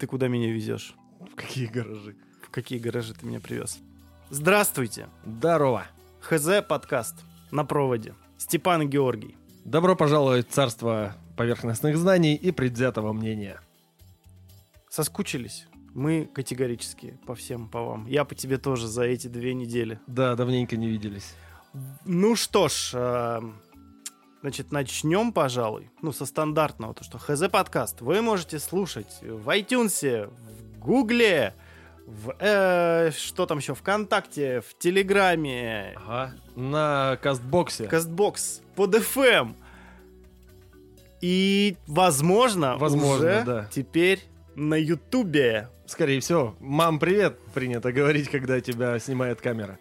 Ты куда меня везешь? В какие гаражи? В какие гаражи ты меня привез? Здравствуйте! Здорово! ХЗ подкаст на проводе. Степан Георгий. Добро пожаловать в царство поверхностных знаний и предвзятого мнения. Соскучились? Мы категорически по всем, по вам. Я по тебе тоже за эти две недели. Да, давненько не виделись. Ну что ж, э, значит, начнем, пожалуй, ну, со стандартного, то, что ХЗ подкаст вы можете слушать в iTunes, в Гугле, в, э, что там еще, ВКонтакте, в Телеграме, Ага. На кастбоксе. Кастбокс, под FM. И, возможно, Возможно, уже да. теперь на Ютубе. Скорее всего. Мам, привет, принято говорить, когда тебя снимает камера.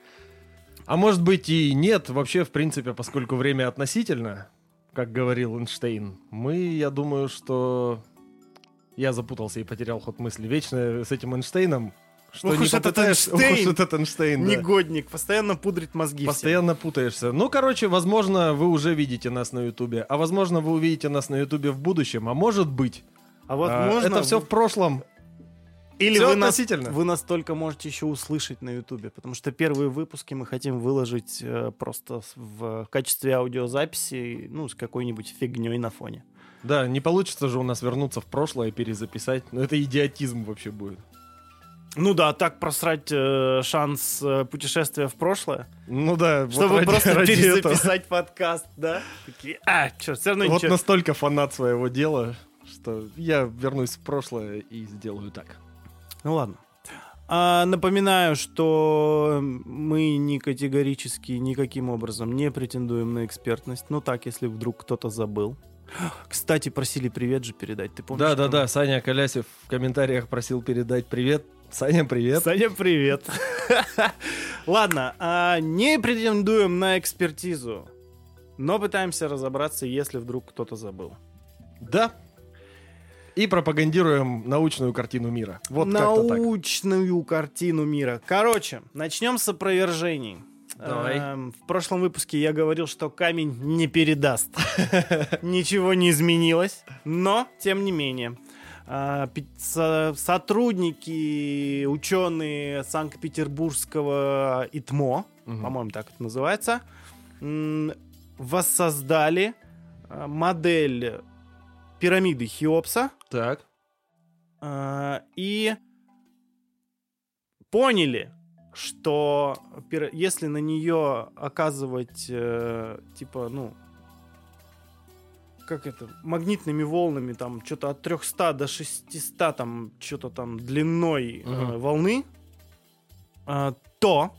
А может быть и нет, вообще, в принципе, поскольку время относительно, как говорил Эйнштейн, мы, я думаю, что... Я запутался и потерял ход мысли. Вечно с этим Эйнштейном, что Ох не уж этот ох Эйнштейн! уж этот Эйнштейн, да. Негодник, постоянно пудрит мозги. всем. Постоянно путаешься. Ну, короче, возможно, вы уже видите нас на Ютубе, а возможно, вы увидите нас на Ютубе в будущем, а может быть, А вот а, можно... это все в прошлом. Или вы нас, относительно. вы нас только можете еще услышать на Ютубе, потому что первые выпуски мы хотим выложить э, просто в качестве аудиозаписи, ну, с какой-нибудь фигней на фоне. Да, не получится же у нас вернуться в прошлое и перезаписать. Ну, это идиотизм вообще будет. Ну да, так просрать э, шанс э, путешествия в прошлое, Ну да, вот чтобы ради- просто ради этого. перезаписать подкаст, да? Такие, а, черт, все равно Вот ничего. настолько фанат своего дела, что я вернусь в прошлое и сделаю так. Ну ладно. А, напоминаю, что мы не категорически никаким образом не претендуем на экспертность. Ну так, если вдруг кто-то забыл. Кстати, просили привет же передать. Ты помнишь? Да, да, да, Саня Колясев в комментариях просил передать привет. Саня, привет. Саня, привет. Ладно, а, не претендуем на экспертизу, но пытаемся разобраться, если вдруг кто-то забыл. Да. И пропагандируем научную картину мира. Вот. Научную картину мира. Короче, начнем с опровержений. Давай. Эм, в прошлом выпуске я говорил, что камень не передаст. Ничего не изменилось, но тем не менее. со- Сотрудники, ученые Санкт-Петербургского ИТМО, Мгм. по-моему, так это называется, воссоздали а, модель пирамиды Хеопса, Так. а, и поняли, что если на нее оказывать, э, типа, ну, как это, магнитными волнами, там, что-то от 300 до 600, там, что-то там длиной э, Мгм. волны, а, то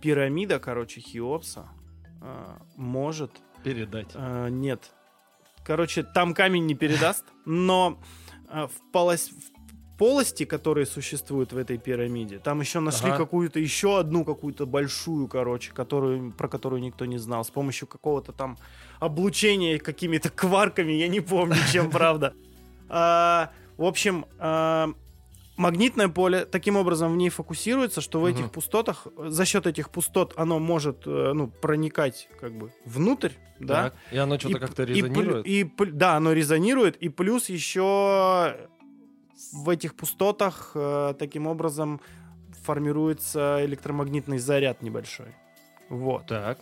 пирамида, короче, Хеопса а, может Передать. а, нет. Короче, там камень не передаст, но в, полос- в полости, которые существуют в этой пирамиде, там еще нашли Ага. какую-то, еще одну какую-то большую, короче, которую, про которую никто не знал, с помощью какого-то там облучения какими-то кварками, я не помню, чем, правда. А, В общем, а, магнитное поле таким образом в ней фокусируется, что в Мгм. этих пустотах, за счет этих пустот, оно может э, ну, проникать как бы внутрь, да, Так. И оно что-то и как-то и резонирует. И, пл- да, оно резонирует, и плюс еще в этих пустотах э, таким образом формируется электромагнитный заряд небольшой. Вот. Так.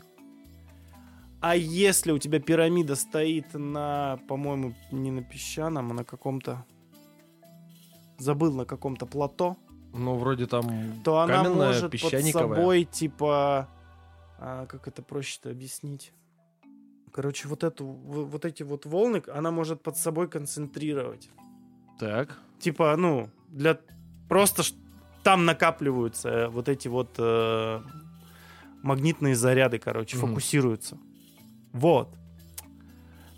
А если у тебя пирамида стоит на, по-моему, не на песчаном, а на каком-то... Забыл, на каком-то плато, Ну, вроде там то она может под собой, типа... а, как это проще-то объяснить? Короче, вот, эту, вот эти вот волны, она может под собой концентрировать. Так. Типа, ну, для... Просто там накапливаются вот эти вот э, магнитные заряды, короче, Мгм. фокусируются. Вот.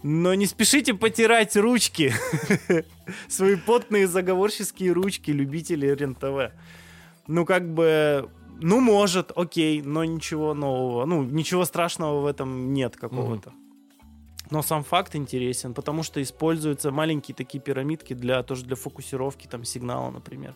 Но не спешите потирать ручки. Свои потные заговорческие ручки любители РЕН-ТВ. Ну, как бы... Ну, может, окей, но ничего нового. Ну, ничего страшного в этом нет какого-то. Но сам факт интересен, потому что используются маленькие такие пирамидки для тоже для фокусировки там сигнала, например.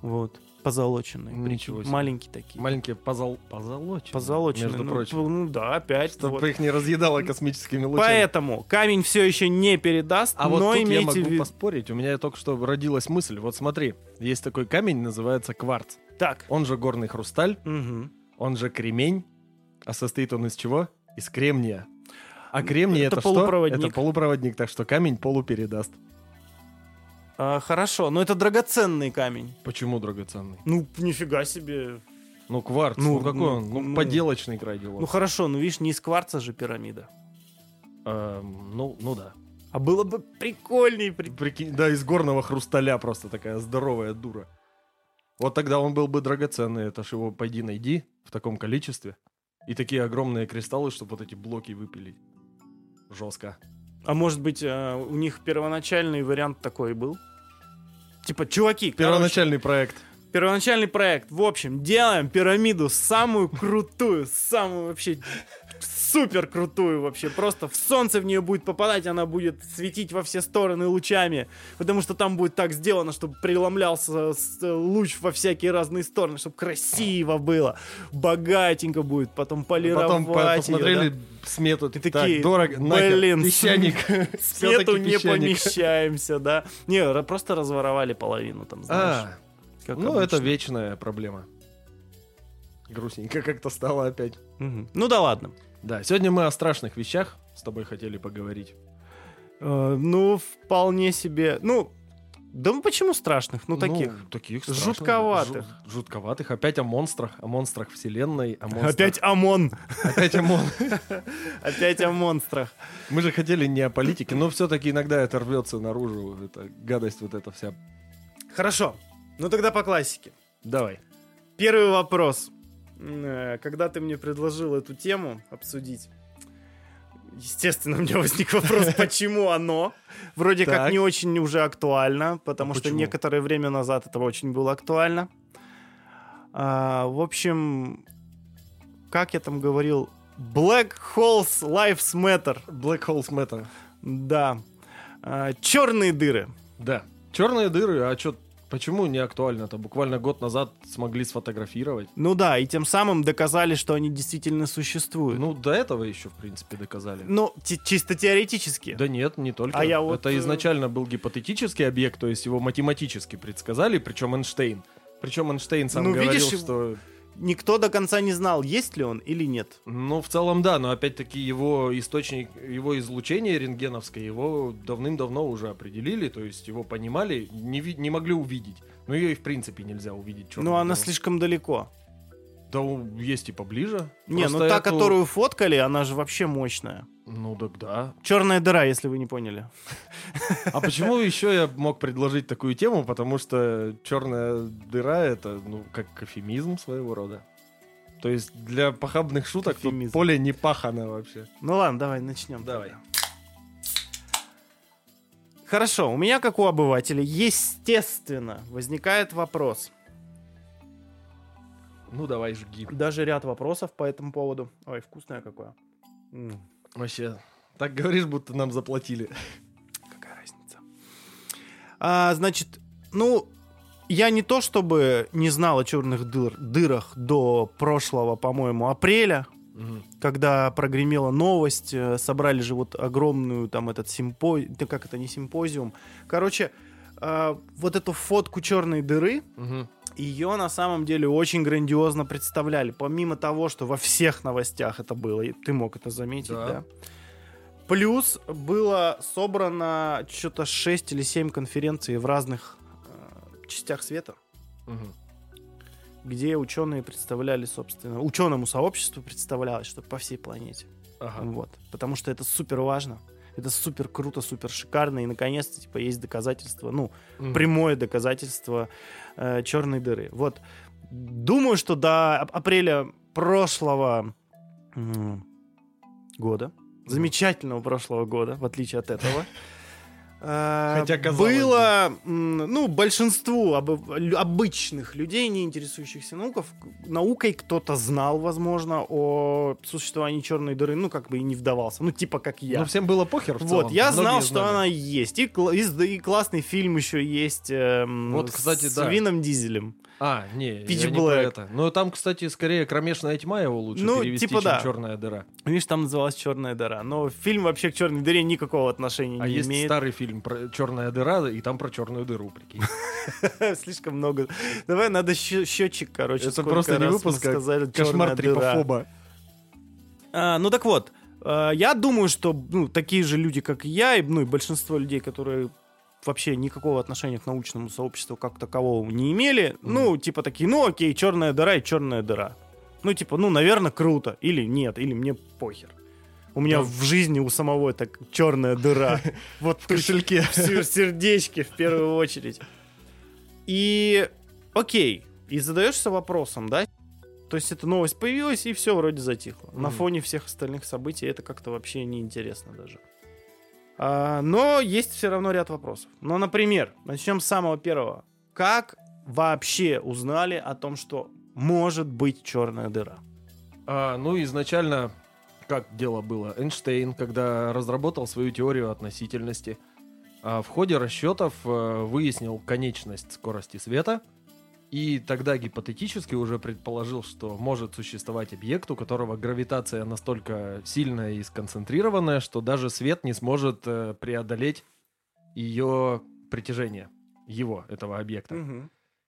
Вот. Позолоченные. Ничего себе. Маленькие такие. Маленькие позол... позолоченные. Позолоченные. Между ну, прочим. Ну да, опять. Чтобы вот. их не разъедало космическими лучами. Поэтому камень все еще не передаст, А вот но тут я имейте могу в поспорить. У меня только что родилась мысль. Вот смотри, есть такой камень, называется кварц. Так. Он же горный хрусталь, Мгм. он же кремень. А состоит он из чего? Из кремния. А кремний Это это, что? полупроводник. Это полупроводник, так что камень полупередаст. А, хорошо, но это драгоценный камень. Почему драгоценный? Ну, нифига себе. Ну, кварц, Ну, ну, какой ну, он? Ну, ну. поделочный край делал. Ну хорошо, ну видишь, не из кварца же пирамида. Эм, ну, ну да. А было бы прикольней. при- Прикинь, да, из горного хрусталя просто такая здоровая дура. Вот тогда он был бы драгоценный. Это ж его пойди найди в таком количестве. И такие огромные кристаллы, чтобы вот эти блоки выпилить. Жестко. А может быть, э, у них первоначальный вариант такой был? Типа, чуваки, Первоначальный проект. первоначальный проект. В общем, делаем пирамиду самую крутую, самую вообще супер крутую вообще. Просто в солнце в нее будет попадать, она будет светить во все стороны лучами. Потому что там будет так сделано, чтобы преломлялся с- луч во всякие разные стороны, чтобы красиво было. Богатенько будет. Потом полировать Потом по- её, посмотрели да. смету. Так, такие, дорого. нахер, блин, песчаник. Свету Всё-таки не песчаник. помещаемся, да. Не, просто разворовали половину там, знаешь. А, как ну это вечная проблема. Грустненько как-то стало опять. Мгм. Ну да ладно. Да, сегодня мы о страшных вещах с тобой хотели поговорить. Э, ну, вполне себе. Ну, да ну почему страшных? Ну, таких. таких страшных, жутковатых. жут- жутковатых. Опять о монстрах, о монстрах вселенной, о монстрах. Опять ОМОН. Опять о мон. Опять о монстрах. Мы же хотели не о политике, но все-таки иногда это рвется наружу, эта гадость вот эта вся. Хорошо. Ну тогда по классике. Давай. Первый вопрос. Э, Когда ты мне предложил эту тему обсудить, естественно, у меня возник вопрос, почему оно вроде как Так. не очень уже актуально, потому А что почему? некоторое время назад это очень было актуально. А, в общем, как я там говорил, Black Holes Lives Matter. Black Holes Matter. Да. черные дыры. Да. Черные дыры, а что, почему не актуально-то? Буквально год назад смогли сфотографировать. Ну да, и тем самым доказали, что они действительно существуют. Ну, до этого еще, в принципе, доказали. Ну, чисто теоретически. Да нет, не только. А я вот, Это э, изначально был гипотетический объект, то есть его математически предсказали, причем Эйнштейн. Причем Эйнштейн сам Ну, говорил, видишь, что... Никто до конца не знал, есть ли он или нет. Ну, в целом, да, но опять-таки его источник, его излучение рентгеновское, его давным-давно уже определили, то есть его понимали, не, не могли увидеть. Ну, ее и в принципе нельзя увидеть. Но она слишком далеко. Да, есть и поближе. Не, ну Просто та, эту- которую фоткали, она же вообще мощная. Ну, так да. Черная дыра, если вы не поняли. А почему еще я мог предложить такую тему? Потому что черная дыра это, ну, как эфемизм своего рода. То есть для похабных шуток тут поле не пахано вообще. Ну ладно, давай начнем. Давай. тогда. Хорошо, у меня, как у обывателя, естественно, возникает вопрос. Ну, давай, жги. Даже ряд вопросов по этому поводу. Ой, вкусное какое. М, Вообще, так говоришь, будто нам заплатили. какая разница. А, значит, ну, я не то чтобы не знал о черных дыр- дырах до прошлого, по-моему, апреля, Мгм. когда прогремела новость, э, собрали же вот огромную там этот симпозиум, как это, не симпозиум, короче, э, вот эту фотку черной дыры, Мгм. Ее на самом деле очень грандиозно представляли, помимо того, что во всех новостях это было, и ты мог это заметить, Да. да? Плюс было собрано что-то 6 или 7 конференций в разных э, частях света Мгм. где ученые представляли, собственно, ученому сообществу представлялось, что по всей планете. Ага. Вот. Потому что это супер важно. Это супер круто, супер шикарно. И наконец-то, типа, есть доказательство, ну, Мгм. прямое доказательство э, черной дыры. Вот. Думаю, что до ап- апреля прошлого года, замечательного прошлого года, в отличие от этого, Хотя, казалось было, м, ну, большинству лю- обычных людей, не интересующихся науков, наукой, кто-то знал, возможно, о существовании черной дыры, ну, как бы и не вдавался, ну, типа как я. Ну, всем было похер в Вот, целом. я Многие знал, что знали. она есть. И, и и классный фильм еще есть эм, Вот, с- кстати, с да. Вином Дизелем. А, не, Pitch я не про Black. это. Но там, кстати, скорее кромешная тьма его лучше Ну, перевести, типа чем да. черная дыра. Видишь, там называлась «Черная дыра». Но фильм вообще к «Черной дыре» никакого отношения А не есть имеет. старый фильм про черная дыра, и там про черную дыру, прикинь. Слишком много. Давай надо счетчик, короче. Это просто не выпуск, а сказали Кошмар трипофоба. А, ну так вот, а, я думаю, что ну, такие же люди, как и я, и, ну и большинство людей, которые вообще никакого отношения к научному сообществу как такового не имели, ну, типа такие, ну окей, черная дыра и черная дыра. Ну, типа, ну, наверное, круто. Или нет, или мне похер. У меня Да. в жизни у самого так черная дыра. Вот В кошельке. в сер- сердечке в первую очередь. И окей, и задаешься вопросом, да? То есть эта новость появилась, и все вроде затихло. На фоне всех остальных событий это как-то вообще неинтересно даже. А, но есть все равно ряд вопросов. Ну, например, начнем с самого первого. Как вообще узнали о том, что может быть черная дыра? А, ну, изначально, как дело было, Эйнштейн, когда разработал свою теорию относительности, а, в ходе расчетов э, выяснил конечность скорости света, и тогда гипотетически уже предположил, что может существовать объект, у которого гравитация настолько сильная и сконцентрированная, что даже свет не сможет э, преодолеть ее притяжение, его, этого объекта.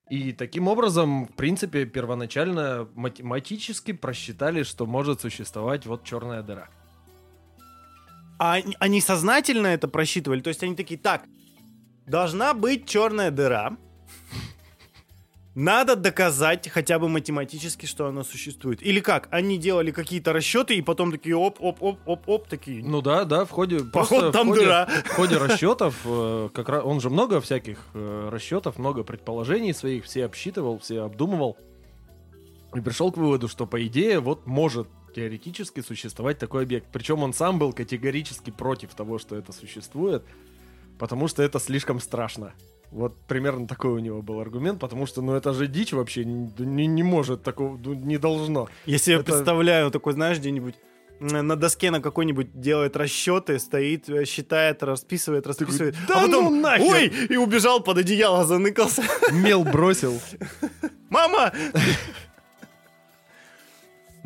И таким образом, в принципе, первоначально математически просчитали, что может существовать вот черная дыра. А они сознательно это просчитывали? То есть они такие, так, должна быть черная дыра. Надо доказать хотя бы математически, что она существует. Или как? Они делали какие-то расчеты и потом такие оп-оп-оп-оп-оп, такие. Ну да, да, в ходе... Просто там в ходе, дыра. В ходе расчетов, э, как раз, он же много всяких э, расчетов, много предположений своих, все обсчитывал, все обдумывал. И пришел к выводу, что, по идее, вот может теоретически существовать такой объект. Причем он сам был категорически против того, что это существует, потому что это слишком страшно. Вот примерно такой у него был аргумент, потому что, ну, это же дичь вообще, не, не может такого, не должно. Я себе Это- представляю, такой, знаешь, где-нибудь на доске на какой-нибудь делает расчеты, стоит, э, считает, расписывает, расписывает. «Да а потом, ну нахер!» ой, и убежал под одеяло, заныкался. Мел бросил. Мама!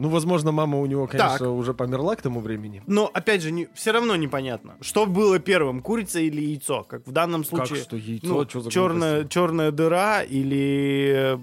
Ну, возможно, мама у него, конечно, уже померла к тому времени. Но, опять же, все равно непонятно, что было первым, курица или яйцо, как в данном Как случае. что, яйцо, ну, что за черная, глупости? черная дыра или,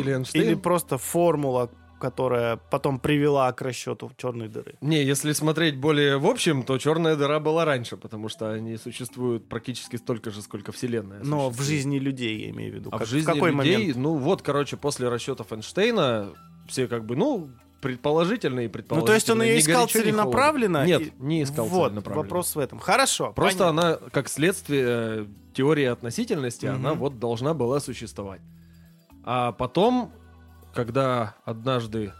Или Эйнштейн? или просто формула, которая потом привела к расчету черной дыры. Не, если смотреть более в общем, то черная дыра была раньше, потому что они существуют практически столько же, сколько Вселенная. Но в жизни людей, я имею в виду. А Как- в жизни какой людей, момент? ну вот, короче, после расчетов Эйнштейна все как бы, ну, предположительно и Ну, предположительно. то есть он ее искал горячо, целенаправленно? Нет, и- не искал Вот, целенаправленно. вопрос в этом. Хорошо, Просто понятно. она, как следствие э, теории относительности, Мгм. она вот должна была существовать. А потом, когда однажды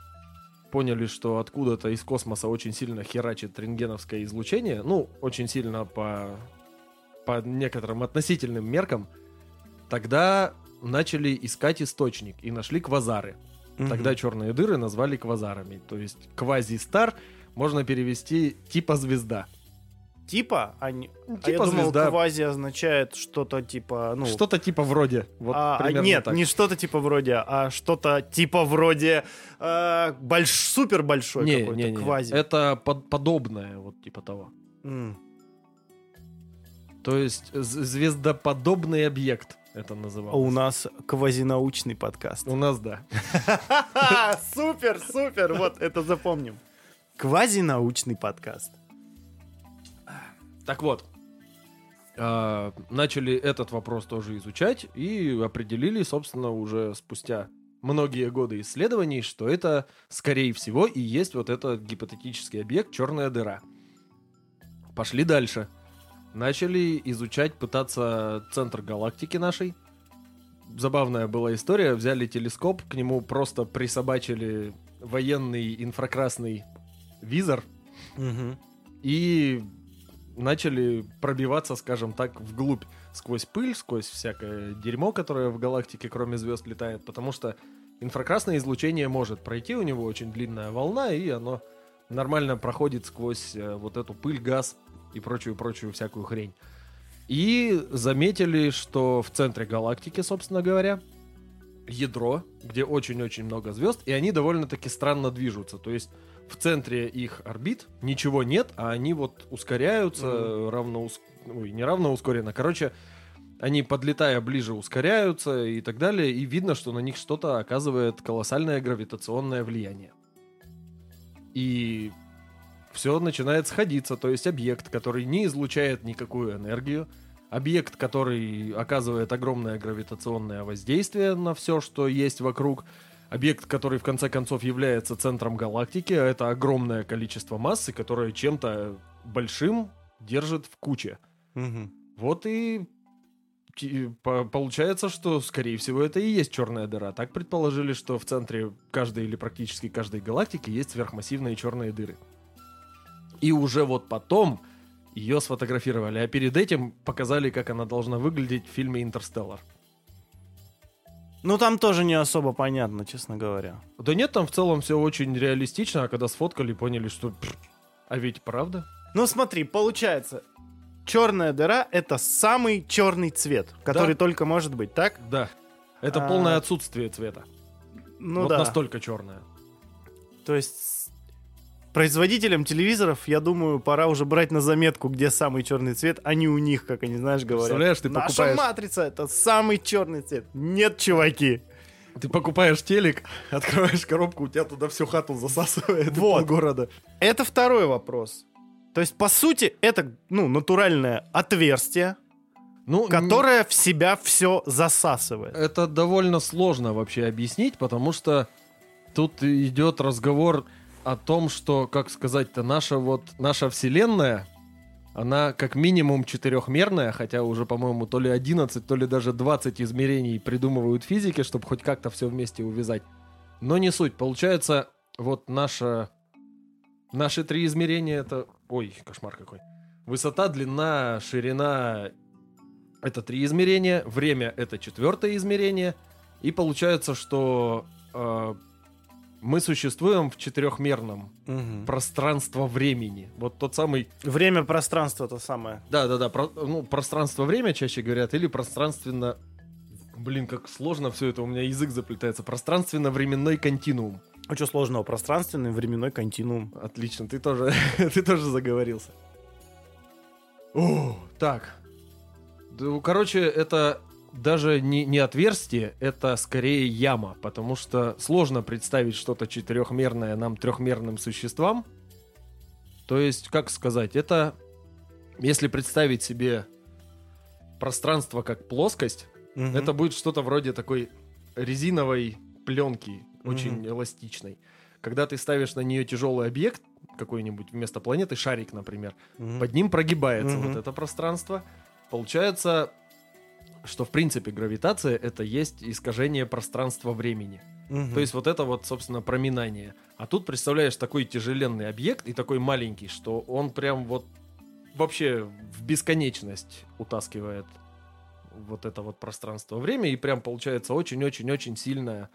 поняли, что откуда-то из космоса очень сильно херачит рентгеновское излучение, ну, очень сильно по, по некоторым относительным меркам, тогда начали искать источник и нашли квазары. Мгм. Тогда черные дыры назвали квазарами. То есть квазистар можно перевести типа звезда. Типа? А, не- а я Типа думал, звезда. квази означает что-то типа... Ну, Что-то типа вроде. Вот а, а, нет, так. не что-то типа вроде, а что-то типа вроде э, больш, супер большой не, какой-то не, не. квази. Это под- подобное, вот типа того. М. То есть звездоподобный объект это А называлось. у нас квазинаучный подкаст. У нас да. Супер, супер, вот это запомним. Квазинаучный подкаст. Так вот, а, начали этот вопрос тоже изучать и определили, собственно, уже спустя многие годы исследований, что это, скорее всего, и есть вот этот гипотетический объект черная дыра. Пошли дальше. Начали изучать, пытаться центр галактики нашей. Забавная была история. Взяли телескоп, к нему просто присобачили военный инфракрасный визор и начали пробиваться, скажем так, вглубь сквозь пыль, сквозь всякое дерьмо, которое в галактике кроме звезд летает, потому что инфракрасное излучение может пройти, у него очень длинная волна, и оно нормально проходит сквозь э, вот эту пыль, газ и прочую-прочую всякую хрень. И заметили, что в центре галактики, собственно говоря, ядро, где очень-очень много звезд, и они довольно-таки странно движутся. То есть в центре их орбит ничего нет, а они вот ускоряются Мгм. равно... ус- Ой, не равно ускоренно. Короче, они, подлетая ближе, ускоряются и так далее, и видно, что на них что-то оказывает колоссальное гравитационное влияние. И все начинает сходиться, то есть объект, который не излучает никакую энергию, объект, который оказывает огромное гравитационное воздействие на все, что есть вокруг, объект, который в конце концов является центром галактики, а это огромное количество массы, которое чем-то большим держит в куче. Мгм. Вот и получается, что, скорее всего, это и есть черная дыра. Так предположили, что в центре каждой или практически каждой галактики есть сверхмассивные черные дыры. И уже вот потом ее сфотографировали, а перед этим показали, как она должна выглядеть в фильме «Интерстеллар». Ну, там тоже не особо понятно, честно говоря. Да нет, там в целом все очень реалистично, а когда сфоткали, поняли, что... А ведь правда? Ну, смотри, получается, черная дыра — это самый черный цвет, который Да. только может быть, так? Да. Это А, полное отсутствие цвета. Ну вот да. настолько черное. То есть производителям телевизоров, я думаю, пора уже брать на заметку, где самый черный цвет, а не у них, как они, знаешь, говорят. Представляешь, ты Наша покупаешь- матрица — это самый черный цвет. Нет, чуваки. Ты покупаешь телек, открываешь коробку, у тебя туда всю хату засасывает Вот. города. Это второй вопрос. То есть, по сути, это, ну, натуральное отверстие, Ну, которое в себя все засасывает. Это довольно сложно вообще объяснить, потому что тут идет разговор о том, что, как сказать-то, наша вот наша вселенная, она как минимум четырехмерная, хотя уже, по-моему, то ли 11, то ли даже 20 измерений придумывают физики, чтобы хоть как-то все вместе увязать. Но не суть. Получается, вот наша... Наши три измерения это... Ой, кошмар какой. Высота, длина, ширина это три измерения, время это четвертое измерение, и получается, что э, мы существуем в четырехмерном Мгм. пространство-времени. Вот тот самый, Время, пространство то самое. да-да-да, про- ну, пространство-время чаще говорят, или пространственно... Блин, как сложно все это, у меня язык заплетается. Пространственно-временной континуум. А что сложного? Пространственный временной континуум. Отлично, ты тоже, ты тоже заговорился. О, так. Да, Короче, это даже не, не отверстие, это скорее яма, потому что сложно представить что-то четырехмерное нам трехмерным существам. То есть, как сказать, это если представить себе пространство как плоскость, Мгм. это будет что-то вроде такой резиновой пленки, очень Мгм. эластичной. Когда ты ставишь на нее тяжелый объект, какой-нибудь вместо планеты, шарик, например, Мгм. под ним прогибается Мгм. вот это пространство. Получается, что в принципе гравитация это есть искажение пространства-времени. Мгм. То есть вот это вот, собственно, проминание. А тут представляешь такой тяжеленный объект и такой маленький, что он прям вот вообще в бесконечность утаскивает вот это вот пространство-время и прям получается очень-очень-очень сильная,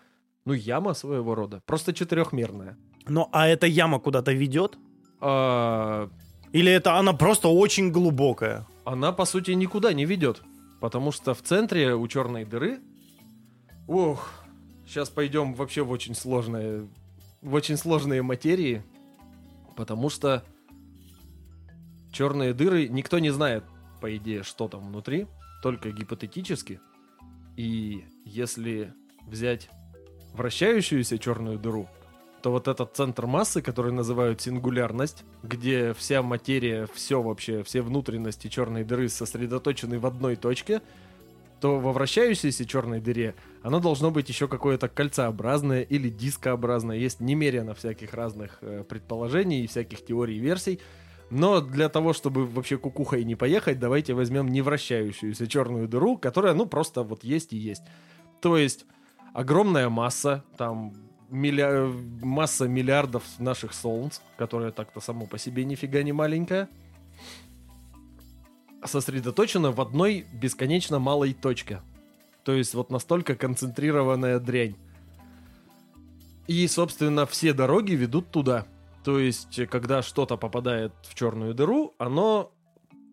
ну, яма своего рода. Просто четырехмерная. Ну, а эта яма куда-то ведет? А, Или это она просто очень глубокая? она, по сути, никуда не ведет. Потому что в центре у черной дыры... Ох, сейчас пойдем вообще в очень сложные, в очень сложные материи. Потому что черные дыры никто не знает, по идее, что там внутри. Только гипотетически. И если взять вращающуюся черную дыру, то вот этот центр массы, который называют сингулярность, где вся материя, все вообще, все внутренности черной дыры сосредоточены в одной точке, то во вращающейся черной дыре оно должно быть еще какое-то кольцеобразное или дискообразное. Есть немерено всяких разных э, предположений и всяких теорий и версий. Но для того, чтобы вообще кукухой не поехать, давайте возьмем не вращающуюся черную дыру, которая, ну, просто вот есть и есть. То есть огромная масса, там милля- масса миллиардов наших солнц, которая так-то само по себе нифига не маленькая, сосредоточена в одной бесконечно малой точке. То есть вот настолько концентрированная дрянь. И, собственно, все дороги ведут туда. То есть, э, когда что-то попадает в черную дыру, оно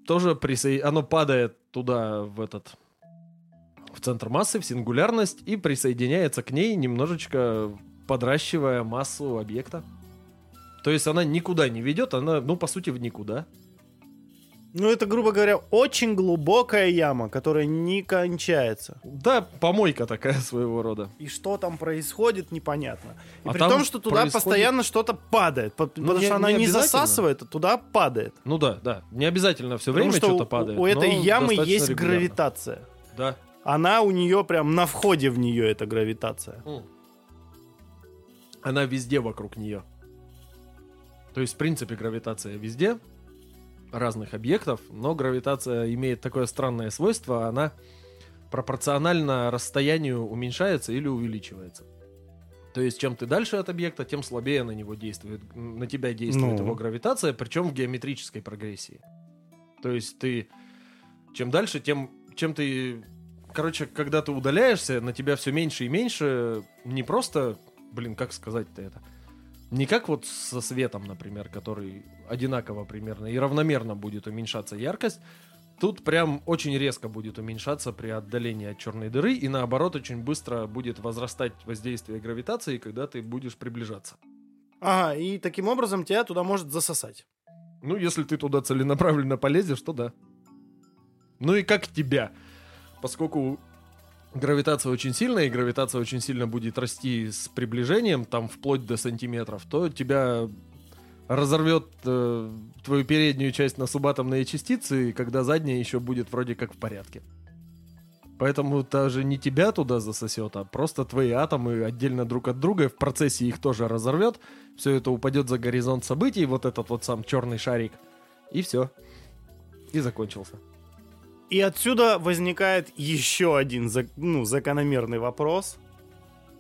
тоже присо... оно падает туда, в этот в центр массы, в сингулярность и присоединяется к ней, немножечко подращивая массу объекта. То есть она никуда не ведет, она, ну, по сути, в никуда. Ну, это, грубо говоря, очень глубокая яма, которая не кончается. Да, помойка такая своего рода. И что там происходит, непонятно. И А при том, что туда происходит- постоянно что-то падает. по- Потому не- что она не не засасывает, а туда падает. Ну да, да. Не обязательно все Потому время что что-то у- падает. у этой но ямы есть регулярно. гравитация. Да. Она у нее прям на входе в нее, эта гравитация. М. Она везде вокруг нее. То есть, в принципе, гравитация везде, разных объектов, но гравитация имеет такое странное свойство, она пропорционально расстоянию уменьшается или увеличивается. То есть, чем ты дальше от объекта, тем слабее на него действует, на тебя действует Ну. его гравитация, причем в геометрической прогрессии. То есть ты чем дальше, тем чем ты, короче, когда ты удаляешься, на тебя все меньше и меньше, не просто, блин, как сказать-то это, не как вот со светом, например, который одинаково примерно и равномерно будет уменьшаться яркость, тут прям очень резко будет уменьшаться при отдалении от черной дыры, и наоборот очень быстро будет возрастать воздействие гравитации, когда ты будешь приближаться. Ага, и таким образом тебя туда может засосать. Ну, если ты туда целенаправленно полезешь, то да. Ну и как тебя? Поскольку гравитация очень сильная, и гравитация очень сильно будет расти с приближением, там вплоть до сантиметров, то тебя разорвет э, твою переднюю часть на субатомные частицы, когда задняя еще будет вроде как в порядке. Поэтому даже не тебя туда засосет, а просто твои атомы отдельно друг от друга, в процессе их тоже разорвет, все это упадет за горизонт событий, вот этот вот сам черный шарик, и все. И закончился. И отсюда возникает еще один ну, закономерный вопрос.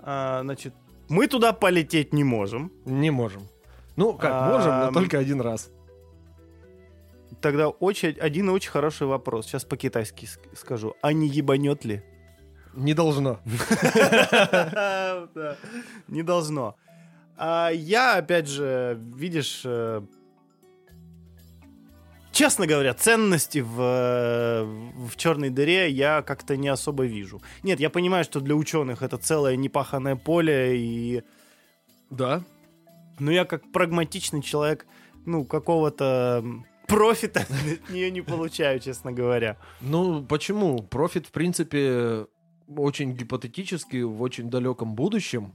А, значит, мы туда полететь не можем. Не можем. Ну, как, А, можем, но только один раз. Тогда очень, один очень хороший вопрос. Сейчас по-китайски ск- скажу. А не ебанет ли? Не должно. Не должно. А я, опять же, видишь, э, честно говоря, ценности в, э, в черной дыре я как-то не особо вижу. Нет, я понимаю, что для ученых это целое непаханное поле, и... Да. но я как прагматичный человек, ну, какого-то профита от нее не получаю, честно говоря. Ну, почему? Профит, в принципе, очень гипотетически, в очень далеком будущем.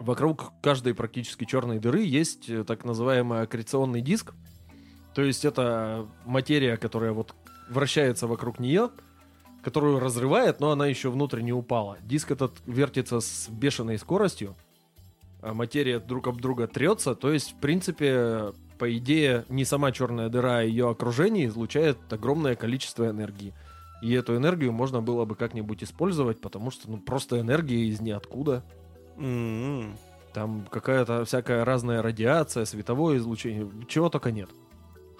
Вокруг каждой практически черной дыры есть э, так называемый аккреционный диск. То есть это материя, которая вот вращается вокруг нее, которую разрывает, но она еще внутрь не упала. Диск этот вертится с бешеной скоростью, а материя друг об друга трется. То есть, в принципе, по идее, не сама черная дыра, а ее окружение излучает огромное количество энергии. И эту энергию можно было бы как-нибудь использовать, потому что ну, просто энергия из ниоткуда. М-м. Там какая-то всякая разная радиация, световое излучение, чего только нет.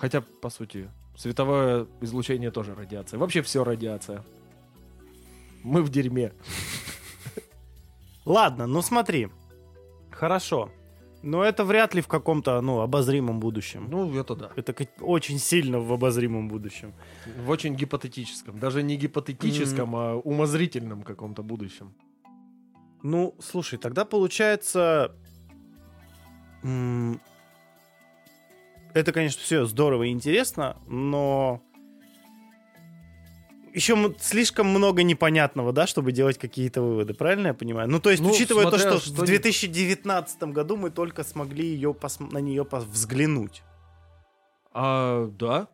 Хотя, по сути, световое излучение тоже радиация. Вообще все радиация. Мы в дерьме. Ладно, ну смотри. Хорошо. Но это вряд ли в каком-то, ну, обозримом будущем. Ну, это да. Это очень сильно в обозримом будущем. В очень гипотетическом. Даже не гипотетическом, а умозрительном каком-то будущем. Ну, слушай, тогда получается... м, Это, конечно, все здорово и интересно, но еще слишком много непонятного, да, чтобы делать какие-то выводы, правильно я понимаю? Ну, то есть, Ну, учитывая то, что, что в ни- 2019 году мы только смогли ее на нее взглянуть. А, да.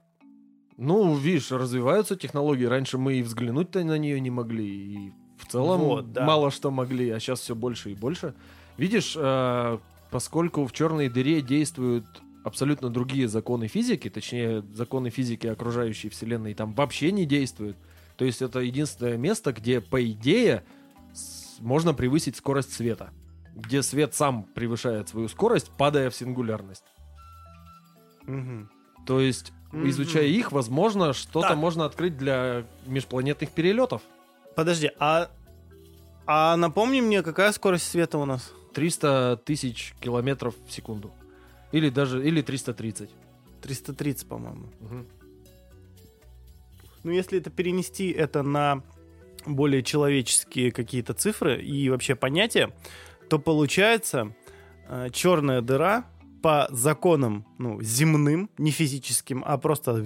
Ну, видишь, развиваются технологии. Раньше мы и взглянуть-то на нее не могли. И в целом Вот, да. мало что могли, а сейчас все больше и больше. Видишь, э, поскольку в черной дыре действуют абсолютно другие законы физики, точнее, законы физики окружающей Вселенной там вообще не действуют. То есть это единственное место, где, по идее, можно превысить скорость света. Где свет сам превышает свою скорость, падая в сингулярность. Мгм. То есть, Мгм. изучая их, возможно, что-то можно открыть для межпланетных перелетов. Подожди, а, а напомни мне, какая скорость света у нас? 300 тысяч километров в секунду. Или даже, или 330. 330, по-моему. Мгм. Ну, если это перенести это на более человеческие какие-то цифры и вообще понятия, то получается э, черная дыра по законам ну, земным, не физическим, а просто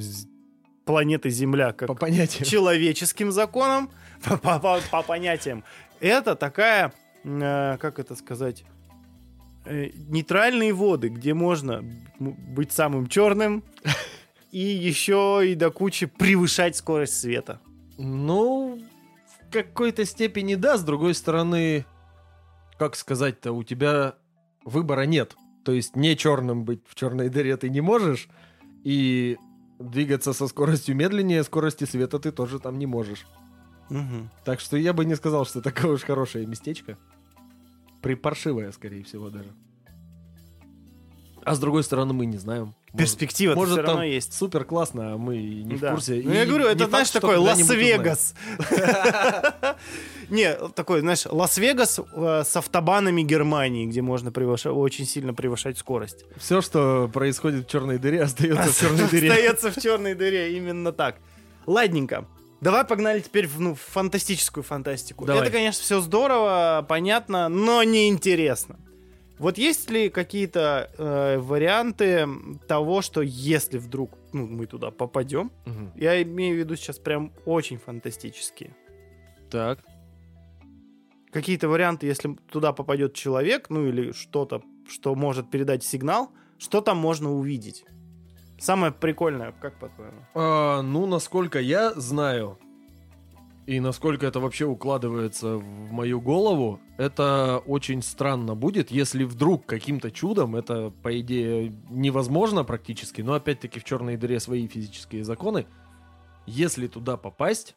планеты Земля, как По понятиям. человеческим законам, по, по- по- по понятиям. Это такая, э, как это сказать, э, нейтральные воды, где можно быть самым черным и еще и до кучи превышать скорость света. Ну, в какой-то степени да, с другой стороны, как сказать-то, у тебя выбора нет. То есть не черным быть в черной дыре ты не можешь, и двигаться со скоростью медленнее скорости света ты тоже там не можешь. Мгм. Так что я бы не сказал, что такое уж хорошее местечко. Припаршивое, скорее всего, даже. А с другой стороны, мы не знаем. Перспектива может, все равно там есть. Супер классно, а мы не Да. в курсе. Ну, И я говорю, это, знаешь, такой. Лас-Вегас. Не, такой, знаешь, Лас-Вегас э, с автобанами Германии, где можно очень сильно превышать скорость. Все, что происходит в черной дыре, остается в черной дыре. Остается в черной дыре, именно так. Ладненько. Давай погнали теперь в, ну, в фантастическую фантастику. Давай. Это, конечно, все здорово, понятно, но неинтересно. Вот есть ли какие-то э, варианты того, что если вдруг ну, мы туда попадем, Мгм. я имею в виду сейчас прям очень фантастические. Так. Какие-то варианты, если туда попадет человек, ну или что-то, что может передать сигнал, что там можно увидеть? Самое прикольное, как по-твоему? А, ну, насколько я знаю, и насколько это вообще укладывается в мою голову, это очень странно будет, если вдруг каким-то чудом, это, по идее, невозможно практически, но опять-таки в черной дыре свои физические законы, если туда попасть,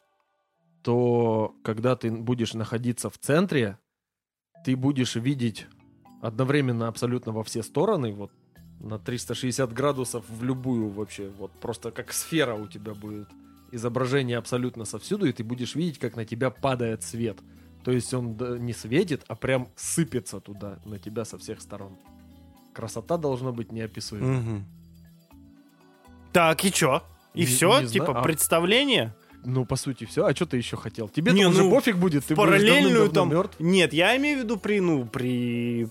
то когда ты будешь находиться в центре, ты будешь видеть одновременно абсолютно во все стороны, вот на 360 градусов в любую вообще, вот просто как сфера у тебя будет изображение абсолютно совсюду, и ты будешь видеть, как на тебя падает свет. То есть он не светит, а прям сыпется туда, на тебя со всех сторон. Красота должна быть неописуема. Так, и чё? И Не- все? не Типа знаю. А- представление? Ну, по сути, все. А что ты еще хотел? Тебе Не, уже ну, пофиг будет, ты Параллельную там... мертв. Нет, я имею в виду при, ну, при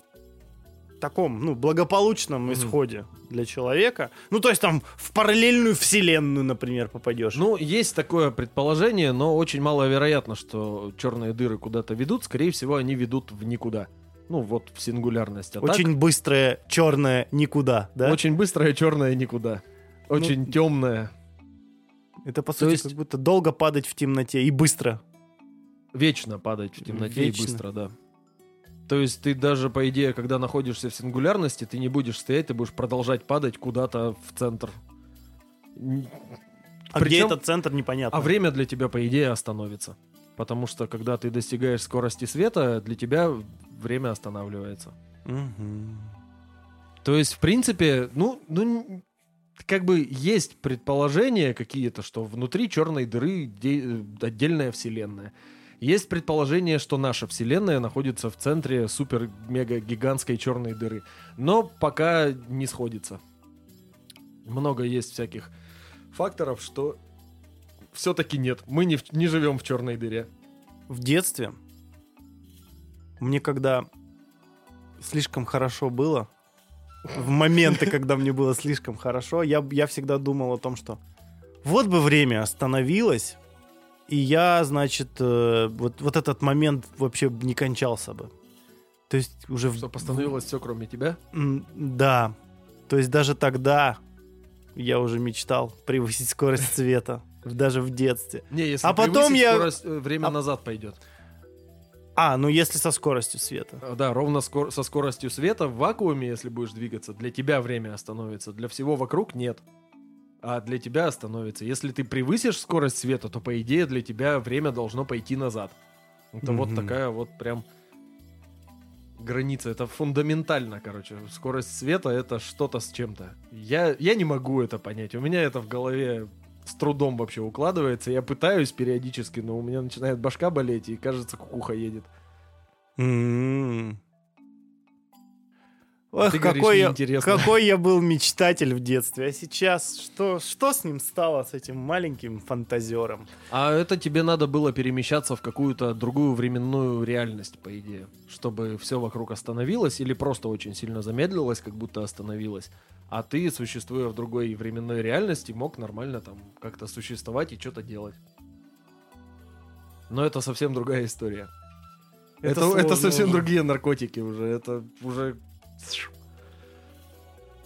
таком, ну, благополучном Мгм. исходе для человека. Ну, то есть там в параллельную вселенную, например, попадешь. Ну, есть такое предположение, но очень маловероятно, что черные дыры куда-то ведут. Скорее всего, они ведут в никуда. Ну, вот в сингулярность. А так, Очень быстрое, черное, никуда, да? очень быстрое черное никуда. Очень Ну, темное. Это, по сути, есть- как будто долго падать в темноте и быстро. Вечно падать в темноте Вечно. и быстро, да. То есть ты даже, по идее, когда находишься в сингулярности, ты не будешь стоять, ты будешь продолжать падать куда-то в центр. А где Причем- этот центр, непонятно. А время для тебя, по идее, остановится. Потому что, когда ты достигаешь скорости света, для тебя время останавливается. Мгм. То есть, в принципе, ну, ну, как бы есть предположения какие-то, что внутри черной дыры де- отдельная вселенная. Есть предположение, что наша вселенная находится в центре супер-мега-гигантской черной дыры. Но пока не сходится. Много есть всяких факторов, что все-таки нет. Мы не, в- не живем в черной дыре. В детстве мне когда слишком хорошо было, в моменты, когда мне было слишком хорошо, я, я всегда думал о том, что вот бы время остановилось, и я, значит, э, вот, вот этот момент вообще не кончался бы. То есть уже... в- Что постановилось все, кроме тебя. Да. То есть даже тогда я уже мечтал превысить скорость света. Даже в детстве. Не, если А потом я- скорость, э, время А- назад пойдет. А, ну если со скоростью света. А, Да, ровно скор- со скоростью света в вакууме, если будешь двигаться, для тебя время остановится. Для всего вокруг нет. А для тебя остановится. Если ты превысишь скорость света, то по идее для тебя время должно пойти назад. Это вот Мгм. такая вот прям граница. Это фундаментально, короче. Скорость света это что-то с чем-то. Я, я не могу это понять. У меня это в голове с трудом вообще укладывается. Я пытаюсь периодически, но у меня начинает башка болеть, и кажется, кукуха едет. М. Ох, Ты говоришь, какой, я, неинтересно. какой я был мечтатель в детстве. А сейчас что, что с ним стало, с этим маленьким фантазером? А это тебе надо было перемещаться в какую-то другую временную реальность, по идее, чтобы все вокруг остановилось или просто очень сильно замедлилось, как будто остановилось. А ты, существуя в другой временной реальности, мог нормально там как-то существовать и что-то делать. Но это совсем другая история. Это, это, сложно совсем уже. другие наркотики уже. Это уже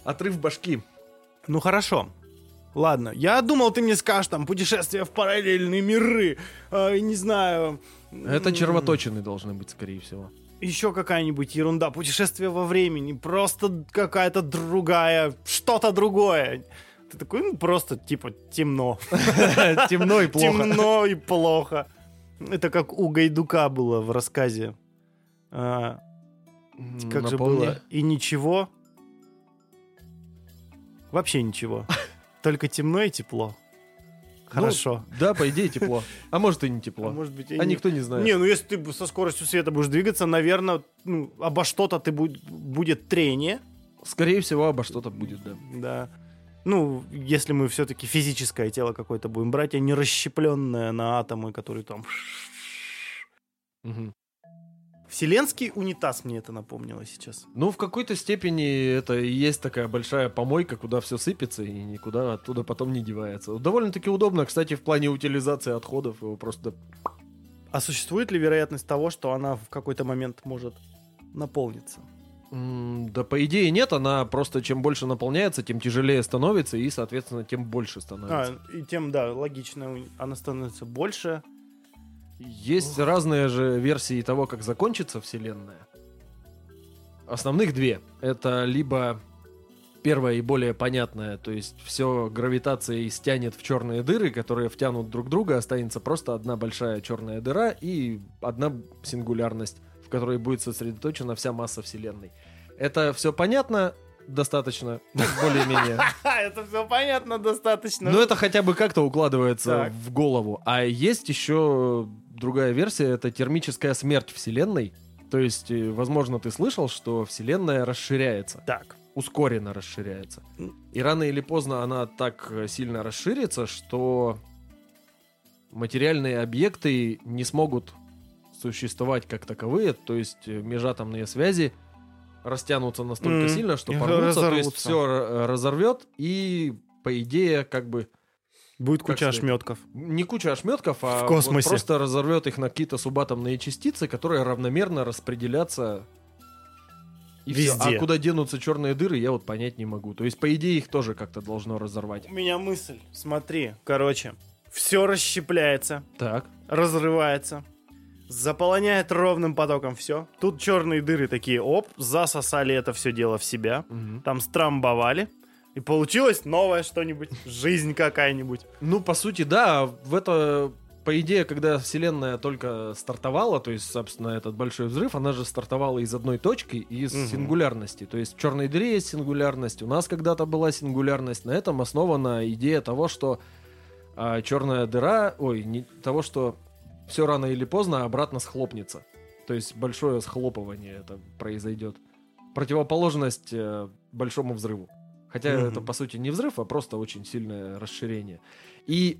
отрыв башки. Ну хорошо. Ладно, я думал, ты мне скажешь там путешествие в параллельные миры, э, не знаю. Это червоточины должны быть, скорее всего. Еще какая-нибудь ерунда, путешествие во времени, просто какая-то другая, что-то другое. Ты такой, ну просто типа темно. Темно и плохо. Темно и плохо. Это как у Гайдука было в рассказе. А, как же было? И ничего. Вообще ничего. Только темно и тепло. Хорошо. Ну, да, по идее тепло. А может и не тепло. А может быть, и А не- никто не знает. Не, ну если ты со скоростью света будешь двигаться, наверное, ну, обо что-то ты будь- будет трение. Скорее всего, обо что-то будет, да. Да. Ну, если мы все-таки физическое тело какое-то будем брать, а не расщепленное на атомы, которые там... Мгм. Вселенский унитаз мне это напомнило сейчас. Ну, в какой-то степени это и есть такая большая помойка, куда все сыпется и никуда оттуда потом не девается. Довольно-таки удобно, кстати, в плане утилизации отходов. Его просто... А существует ли вероятность того, что она в какой-то момент может наполниться? м, Да, по идее, нет. Она просто чем больше наполняется, тем тяжелее становится и, соответственно, тем больше становится. А, и тем, да, логично, она становится больше. Есть разные же версии того, как закончится Вселенная. Основных две. Это либо первая и более понятная, то есть все гравитацией стянет в черные дыры, которые втянут друг друга, останется просто одна большая черная дыра и одна сингулярность, в которой будет сосредоточена вся масса Вселенной. Это все понятно достаточно, ну, более-менее. Это все понятно достаточно. Но это хотя бы как-то укладывается в голову. А есть еще другая версия, это термическая смерть Вселенной. То есть, э, возможно, ты слышал, что Вселенная расширяется, Так. ускоренно расширяется. И рано или поздно она так сильно расширится, что материальные объекты не смогут существовать как таковые, то есть э, межатомные связи растянутся настолько Мгм. сильно, что порвутся, то есть все разорвет, и по идее как бы Будет куча сказать? ошметков. не куча ошметков, а В вот космосе. просто разорвет их на какие-то субатомные частицы, которые равномерно распределятся. И всё. Везде. А куда денутся черные дыры, я вот понять не могу. То есть, по идее, их тоже как-то должно разорвать. У меня мысль. Смотри, короче, все расщепляется, Так. разрывается, заполоняет ровным потоком все. Тут черные дыры такие, оп, засосали это все дело в себя, там страмбовали, и получилось новое что-нибудь, жизнь какая-нибудь. Ну, по сути, да, в это, по идее, когда Вселенная только стартовала, то есть, собственно, этот большой взрыв, она же стартовала из одной точки, из Мгм. сингулярности. То есть в черной дыре есть сингулярность, у нас когда-то была сингулярность. На этом основана идея того, что а, черная дыра, ой, не того, что все рано или поздно обратно схлопнется. То есть большое схлопывание это произойдет. Противоположность э, большому взрыву. Хотя Мгм. это по сути не взрыв, а просто очень сильное расширение. И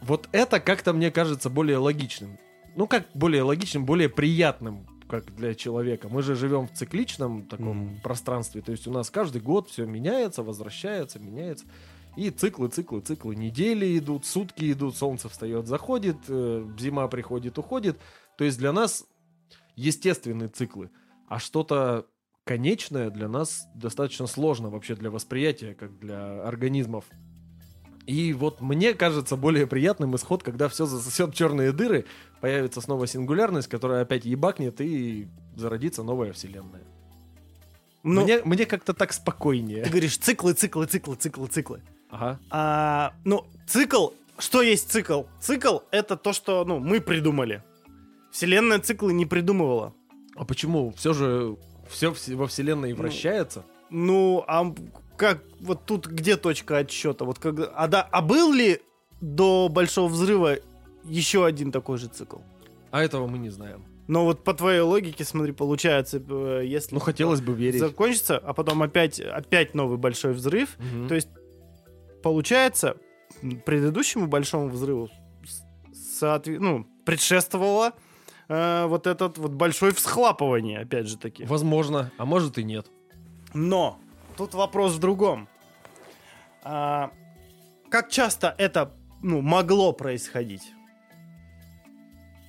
вот это как-то мне кажется более логичным. Ну как более логичным, более приятным как для человека. Мы же живем в цикличном таком Мгм. пространстве. То есть у нас каждый год все меняется, возвращается, меняется. И циклы, циклы, циклы. Недели идут, сутки идут, солнце встает, заходит, э, зима приходит, уходит. То есть для нас естественные циклы. А что-то конечное для нас достаточно сложно вообще для восприятия, как для организмов. И вот мне кажется более приятным исход, когда все засосет черные дыры, появится снова сингулярность, которая опять ебакнет и зародится новая вселенная. Ну, мне мне как-то так ты спокойнее. говоришь циклы, циклы, циклы, циклы, циклы. Ага. А, ну, цикл, что есть цикл? Цикл — это то, что, ну, мы придумали. Вселенная циклы не придумывала. А почему? Все же все во вселенной Ну, вращается. Ну, а как, вот тут где точка отсчета? Вот когда, а, да, а был ли до Большого Взрыва еще один такой же цикл? А этого мы не знаем. Но вот по твоей логике, смотри, получается, э, если Ну, хотелось бы верить. закончится, а потом опять, опять новый большой взрыв, Мгм. то есть получается, предыдущему большому взрыву с- соотве- ну, предшествовало э, вот этот вот большой всхлапывание, опять же таки. Возможно, а может и нет. Но тут вопрос в другом. А, как часто это ну, могло происходить?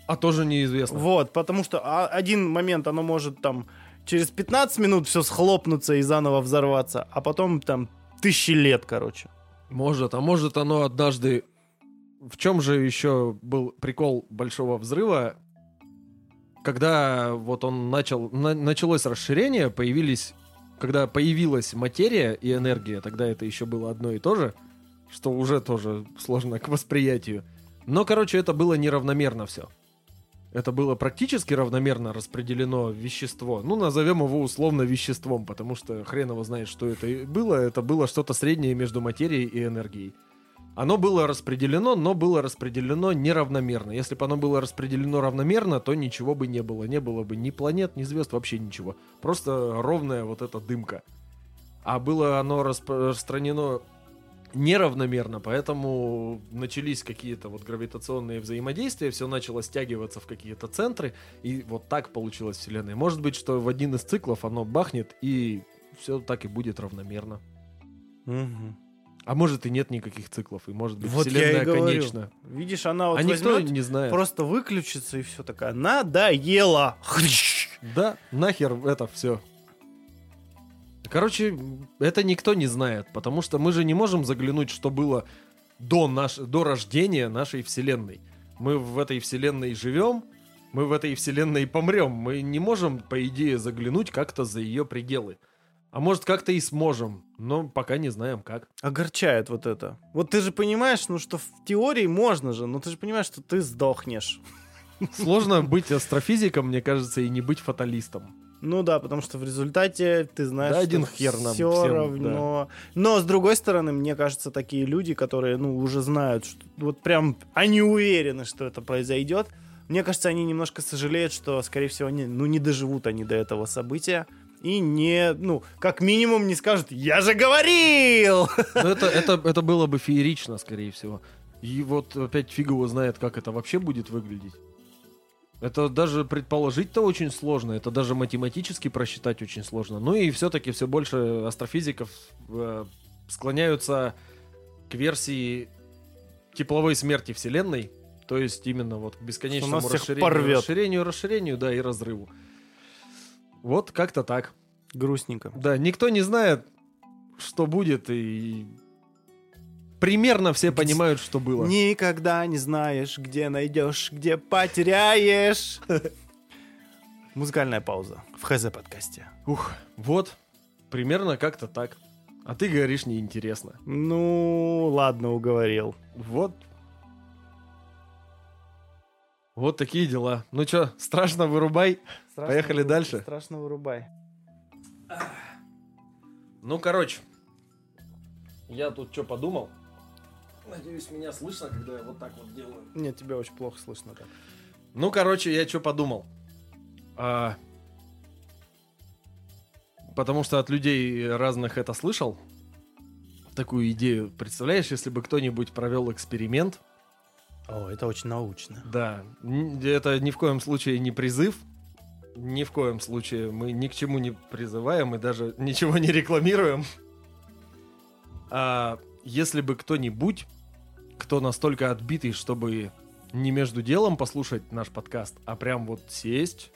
А тоже неизвестно. Вот, потому что а, один момент оно может там через 15 минут все схлопнуться и заново взорваться, а потом там тысячи лет, короче. Может, а может оно однажды... В чем же еще был прикол большого взрыва? Когда вот он начал... на- началось расширение, появились... Когда появилась материя и энергия, тогда это еще было одно и то же, что уже тоже сложно к восприятию. Но, короче, это было неравномерно все. Это было практически равномерно распределено вещество. Ну, назовем его условно веществом, потому что хрен его знает, что это было. Это было что-то среднее между материей и энергией. Оно было распределено, но было распределено неравномерно. Если бы оно было распределено равномерно, то ничего бы не было. Не было бы ни планет, ни звезд, вообще ничего. Просто ровная вот эта дымка. А было оно распространено неравномерно, поэтому начались какие-то вот гравитационные взаимодействия, все начало стягиваться в какие-то центры, и вот так получилась Вселенная. Может быть, что в один из циклов оно бахнет, и все так и будет равномерно. А может и нет никаких циклов, и может быть Вот я и Вселенная говорю. конечна. Видишь, она вот а никто возьмет, не знает. просто выключится и все такая, надоело. Да, нахер это все. Короче, это никто не знает, потому что мы же не можем заглянуть, что было до, наш... до рождения нашей Вселенной. Мы в этой Вселенной живем, мы в этой Вселенной помрем. Мы не можем, по идее, заглянуть как-то за ее пределы. А может, как-то и сможем, но пока не знаем как. Огорчает вот это. Вот ты же понимаешь, ну что в теории можно же, но ты же понимаешь, что ты сдохнешь. Сложно быть астрофизиком, мне кажется, и не быть фаталистом. Ну да, потому что в результате ты знаешь, Да один хер нам все всем, равно. Но с другой стороны, мне кажется, такие люди, которые, ну, уже знают, что вот прям они уверены, что это произойдет. Мне кажется, они немножко сожалеют, что, скорее всего, они, ну, не доживут они до этого события. И не, ну, как минимум не скажут, я же говорил! Но это, это, это было бы феерично, скорее всего. И вот опять фиг его знает, как это вообще будет выглядеть. Это даже предположить-то очень сложно, это даже математически просчитать очень сложно. Ну и все-таки все больше астрофизиков э, склоняются к версии тепловой смерти Вселенной, то есть именно вот к бесконечному расширению, расширению, расширению, да, и разрыву. Вот как-то так. Грустненько. Да, никто не знает, что будет, и примерно все понимают, что было. Никогда не знаешь, где найдешь, где потеряешь. Музыкальная пауза в ХЗ подкасте. Ух, вот, примерно как-то так. А ты говоришь неинтересно. Ну, ладно, уговорил. Вот. Вот такие дела. Ну чё, страшно вырубай. Поехали вырубай, дальше. Страшно вырубай. Ну, короче, я тут что подумал. Надеюсь, меня слышно, когда я вот так вот делаю. Нет, тебя очень плохо слышно так. Ну, короче, я что подумал. А, потому что от людей разных это слышал. Такую идею. Представляешь, если бы кто-нибудь провел эксперимент? О, это очень научно. Да. Это ни в коем случае не призыв. Ни в коем случае мы ни к чему не призываем и даже ничего не рекламируем. А если бы кто-нибудь, кто настолько отбитый, чтобы не между делом послушать наш подкаст, а прям вот сесть,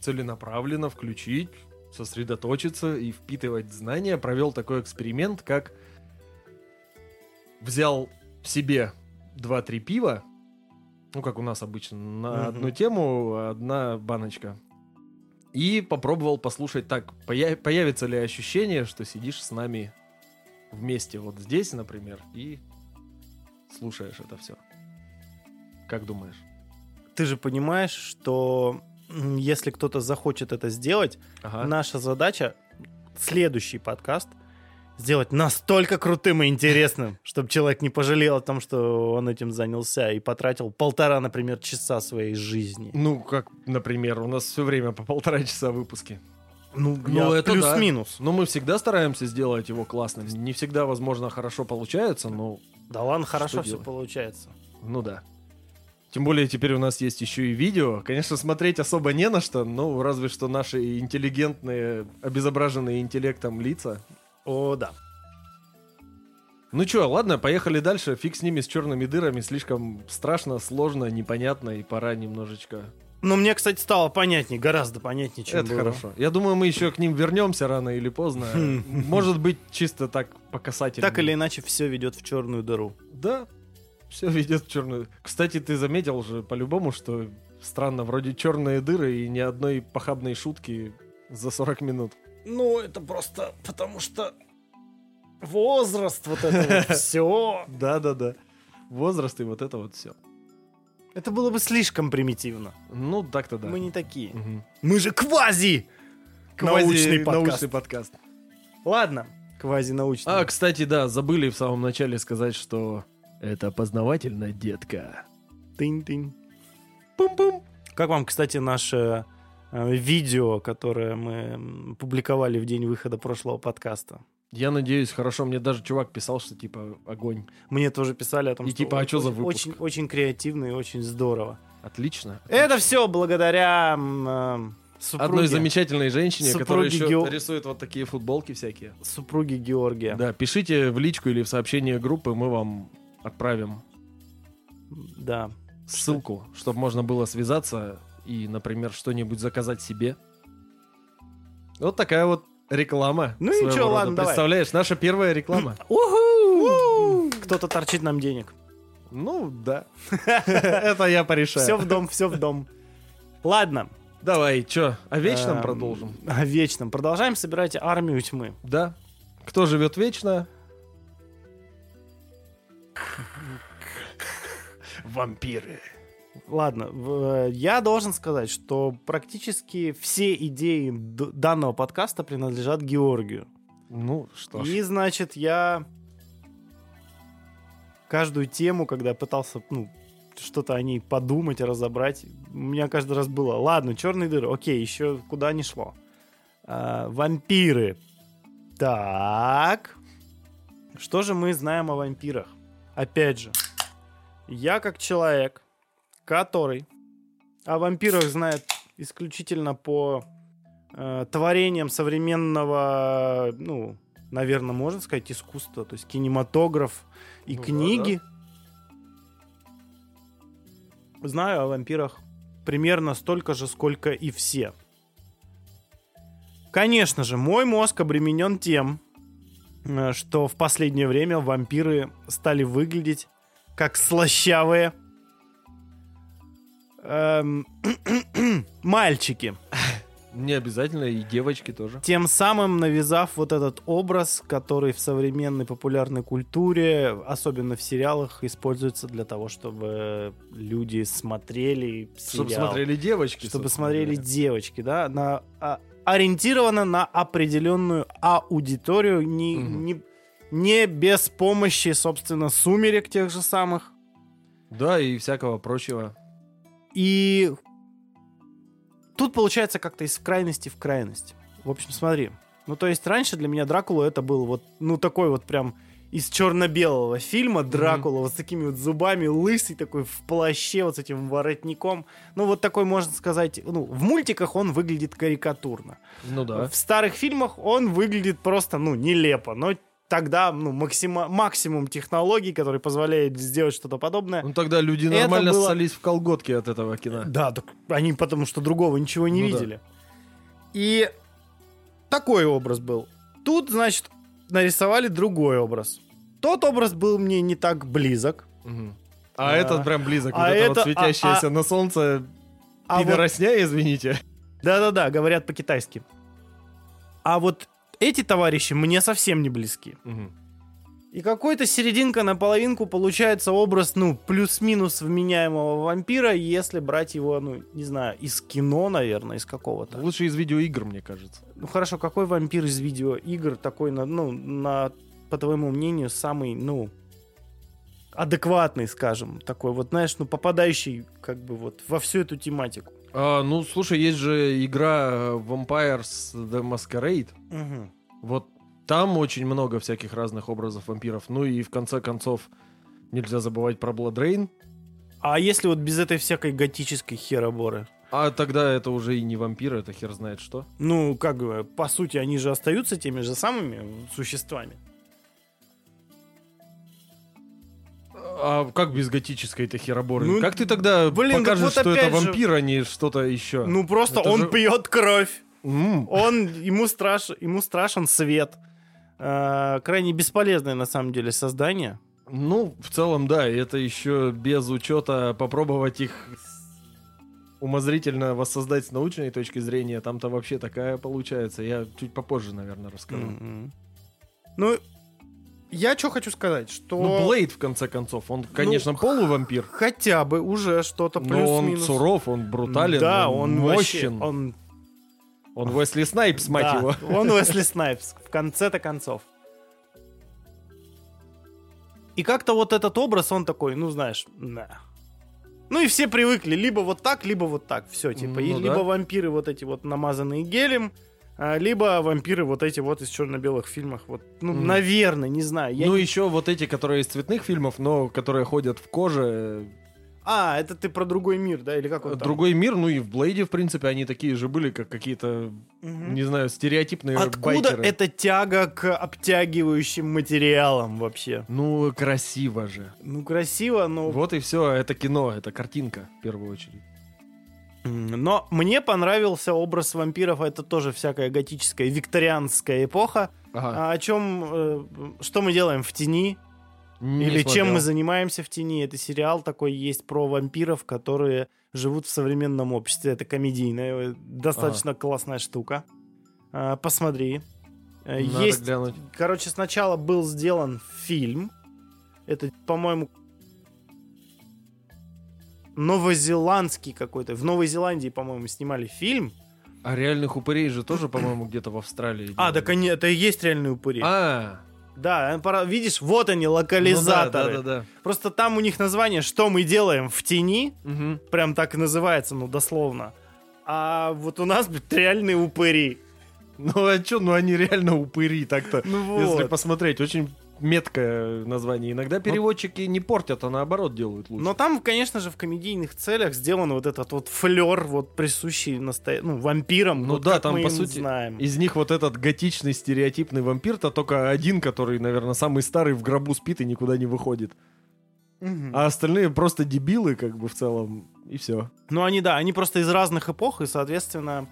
целенаправленно включить, сосредоточиться и впитывать знания, провел такой эксперимент, как взял себе 2-3 пива, ну, как у нас обычно, на Мгм. одну тему одна баночка. И попробовал послушать так, поя- появится ли ощущение, что сидишь с нами вместе вот здесь, например, и слушаешь это все. Как думаешь? Ты же понимаешь, что если кто-то захочет это сделать, Ага. наша задача следующий подкаст сделать настолько крутым и интересным, чтобы человек не пожалел о том, что он этим занялся и потратил полтора, например, часа своей жизни. Ну, как, например, у нас все время по полтора часа выпуски. Ну, Ну, я это плюс-минус. Но мы всегда стараемся сделать его классным. Не всегда, возможно, хорошо получается, но Да ладно, хорошо все получается. ну да. Тем более теперь у нас есть еще и видео. Конечно, смотреть особо не на что, ну, разве что наши интеллигентные, обезображенные интеллектом лица. О, да. Ну чё, ладно, поехали дальше. Фиг с ними, с черными дырами. Слишком страшно, сложно, непонятно, и пора немножечко... Но мне, кстати, стало понятнее, гораздо понятнее, чем Это было. хорошо. Я думаю, мы еще к ним вернемся рано или поздно. Может быть, чисто так по касательной. Так или иначе, все ведет в черную дыру. Да, все ведет в черную. Кстати, ты заметил же по-любому, что странно, вроде черные дыры и ни одной похабной шутки за 40 минут. Ну, это просто потому что возраст, вот это вот все. Да-да-да. Возраст и вот это вот все. Это было бы слишком примитивно. Ну, так-то да. Мы не такие. Мгм. Мы же квази! Квази- Научный подкаст. научный подкаст. Ладно, квази-научный. А, кстати, да, забыли в самом начале сказать, что это познавательно, детка. Тынь-тынь. Пум-пум. Как вам, кстати, наше э, видео, которое мы публиковали в день выхода прошлого подкаста? Я надеюсь, хорошо. Мне даже чувак писал, что типа огонь. Мне тоже писали о том, И что типа, а чё за выпуск? очень, очень креативно и очень здорово. Отлично. Это все благодаря э, супруге, Одной замечательной женщине, которая Супруги еще Гео- рисует вот такие футболки всякие. супруге Георгия. Да, пишите в личку или в сообщение группы, мы вам отправим Да. ссылку, чтобы можно было связаться и, например, что-нибудь заказать себе. Вот такая вот реклама. Ну ничего, рода. ладно, давай. Представляешь, наша первая реклама. Уху! Кто-то торчит нам денег. Ну, да. Это я порешаю. Все в дом, все в дом. Ладно. Давай, чё, о вечном Эм, продолжим? О вечном. Продолжаем собирать армию тьмы. Да. Кто живет вечно? Вампиры. Ладно, э, я должен сказать, что практически все идеи данного подкаста принадлежат Георгию. Ну, что ж. И, значит, я каждую тему, когда пытался, ну, что-то о ней подумать, разобрать, у меня каждый раз было, ладно, черные дыры, окей, еще куда не шло. А, вампиры. Так. Что же мы знаем о вампирах? Опять же, я как человек, который о вампирах знает исключительно по э, творениям современного, ну, наверное, можно сказать, искусства, то есть кинематограф и Ну да, книги. Знаю о вампирах примерно столько же, сколько и все. Конечно же, мой мозг обременен тем, э, что в последнее время вампиры стали выглядеть как слащавые мальчики. Не обязательно, и девочки тоже. Тем самым навязав вот этот образ, который в современной популярной культуре, особенно в сериалах, используется для того, чтобы люди смотрели Чтобы сериал. смотрели девочки. чтобы смотрели говоря. девочки, да, на, а, ориентировано на определенную аудиторию, не, Мгм. не, не без помощи, собственно, сумерек тех же самых. Да, и всякого прочего. И тут получается как-то из крайности в крайность. В общем, смотри. Ну, то есть раньше для меня Дракула это был вот, ну, такой вот прям из черно-белого фильма Дракула, вот с такими вот зубами, лысый такой в плаще, вот с этим воротником. Ну, вот такой, можно сказать, ну, в мультиках он выглядит карикатурно. Ну да. В старых фильмах он выглядит просто, ну, нелепо, но тогда, ну, максима- максимум технологий, который позволяет сделать что-то подобное. Ну тогда люди Это нормально было- ссались в колготки от этого кино. Да, так они потому что другого ничего не Ну да. видели. И такой образ был. Тут, значит, нарисовали другой образ. Тот образ был мне не так близок. Мгм. А А, этот прям близок. а вот это, вот это- светящееся а- на солнце А вот- пидоросня, извините. Да-да-да, говорят по-китайски. А вот эти товарищи мне совсем не близки. Мгм. И какой-то серединка на половинку получается образ, ну, плюс-минус вменяемого вампира, если брать его, ну, не знаю, из кино, наверное, из какого-то. Лучше из видеоигр, мне кажется. Ну хорошо, какой вампир из видеоигр такой, на, ну, на, по твоему мнению, самый, ну, адекватный, скажем, такой вот, знаешь, ну, попадающий, как бы, вот, во всю эту тематику? А, ну, слушай, есть же игра э, Vampires The Masquerade. Мгм. Вот там очень много всяких разных образов вампиров. Ну и в конце концов нельзя забывать про Blood Rain. А если вот без этой всякой готической хероборы? А тогда это уже и не вампир, это хер знает что. Ну, как бы, по сути, они же остаются теми же самыми существами. А как без готической это хероборы? Ну, как ты тогда блин, покажешь, вот что это опять же- вампир, а не что-то еще? Ну, просто Это он же- пьет кровь. М, Он, ему, страш, ему страшен свет. А, крайне бесполезное, на самом деле, создание. Ну, в целом, да, и это еще без учета попробовать их умозрительно воссоздать с научной точки зрения. Там-то вообще такая получается. Я чуть попозже, наверное, расскажу. Мгм. Ну, я что хочу сказать, что... Ну, Блейд, в конце концов, он, конечно, полувампир, Хотя бы уже что-то но он плюс-минус. суров, он брутален, Да, он, он вообще- мощен. он, Он Уэсли Снайпс, мать да, его. он Уэсли Снайпс, в конце-то концов. И как-то вот этот образ, он такой, ну, знаешь, да. Ну и все привыкли, либо вот так, либо вот так, все, типа. и Ну либо да. вампиры вот эти вот намазанные гелем, либо вампиры вот эти вот из черно-белых фильмах. Вот, ну, Мгм. наверное, не знаю. Я Ну, не- еще вот эти, которые из цветных фильмов, но которые ходят в коже. А, это ты про другой мир, да? Или как он там? Другой мир, ну и в Блейде, в принципе, они такие же были, как какие-то, Мгм. не знаю, стереотипные Откуда байкеры. эта тяга к обтягивающим материалам вообще? Ну, красиво же. Ну, красиво, но... Вот и все, это кино, это картинка, в первую очередь. Но мне понравился образ вампиров. Это тоже всякая готическая, викторианская эпоха. Ага. А о чем... э, что мы делаем в тени? Не Или чем смотрел. мы занимаемся в тени? Это сериал такой есть про вампиров, которые живут в современном обществе. Это комедийная, э, достаточно классная штука. А, Посмотри. Э, Надо Есть глянуть. Короче, сначала был сделан фильм. Это, по-моему, новозеландский какой-то. В Новой Зеландии, по-моему, снимали фильм. А реальных упырей же тоже, по-моему, где-то в Австралии. А, так они, это и есть реальные упыри. А, Да, пора- видишь, вот они, ну да, локализаторы. да, да, Просто там у них название «Что мы делаем в тени», да. Мгм. прям так и называется, ну, дословно. А вот у нас, блядь, реальные упыри. Ну а что, ну они реально упыри так-то. Ну Если вот. посмотреть, очень меткое название. Иногда переводчики не портят, а наоборот делают лучше. Но там, конечно же, в комедийных целях сделан вот этот вот флер, вот присущий настоя... ну, вампирам. Ну вот да, там, по сути, знаем. Из них вот этот готичный стереотипный вампир-то только один, который, наверное, самый старый в гробу спит и никуда не выходит. Мгм. А остальные просто дебилы, как бы в целом, и все. Ну, они, да, они просто из разных эпох, и, соответственно,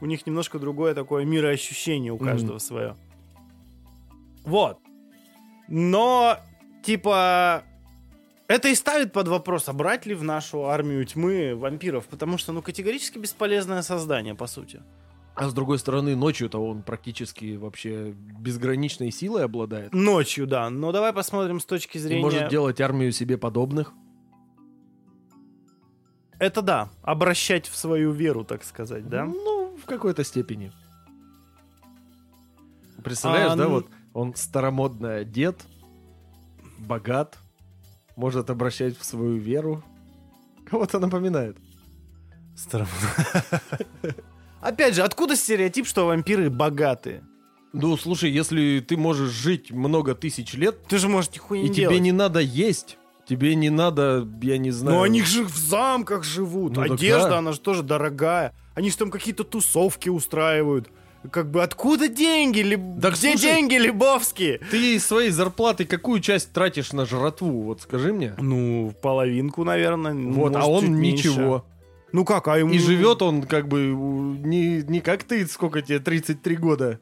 у них немножко другое такое мироощущение у каждого свое. Вот. Но, типа, это и ставит под вопрос, а брать ли в нашу армию тьмы вампиров, потому что, ну, категорически бесполезное создание, по сути. А с другой стороны, ночью-то он практически вообще безграничной силой обладает. Ночью, да. Но давай посмотрим с точки зрения... может делать армию себе подобных. Это да, обращать в свою веру, так сказать, да? Ну, в какой-то степени. Представляешь, А, да, ну- вот он старомодный одет, богат, может обращать в свою веру. Кого-то напоминает. Старом- Опять же, откуда стереотип, что вампиры богатые? Ну, слушай, если ты можешь жить много тысяч лет, Ты же можешь нихуя и не тебе делать. не надо есть, тебе не надо, я не знаю... Но они же в замках живут. Ну Одежда, да. она же тоже дорогая. Они же там какие-то тусовки устраивают. Как бы откуда деньги? Либ- Так Где слушай- деньги, Лебовские? Ты из своей зарплаты какую часть тратишь на жратву? Вот скажи мне. Ну, половинку, наверное. Вот, может, а он ничего. Ну как, а ему... И живет он как бы не, не как ты, сколько тебе, 33 года.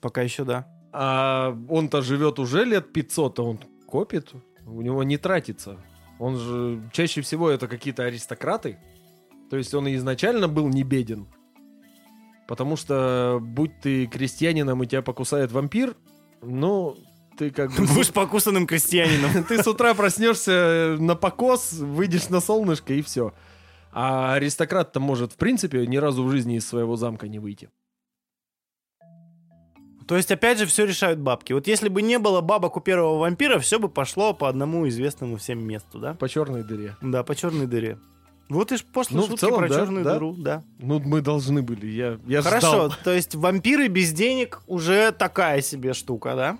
Пока еще, да. А он-то живет уже лет 500, а он копит, у него не тратится. Он же чаще всего это какие-то аристократы. То есть он изначально был не беден. Потому что будь ты крестьянином и тебя покусает вампир, ну, ты как бы... Будешь покусанным крестьянином. Ты с утра проснешься на покос, выйдешь на солнышко и все. А аристократ-то может, в принципе, ни разу в жизни из своего замка не выйти. То есть, опять же, все решают бабки. Вот если бы не было бабок у первого вампира, все бы пошло по одному известному всем месту, да? По черной дыре. Да, по черной дыре. Вот и ж пошлые Ну, в шутки целом, про да, черную да. дыру, да. Ну, мы должны были. Я, я Хорошо, ждал. то есть вампиры без денег уже такая себе штука, да?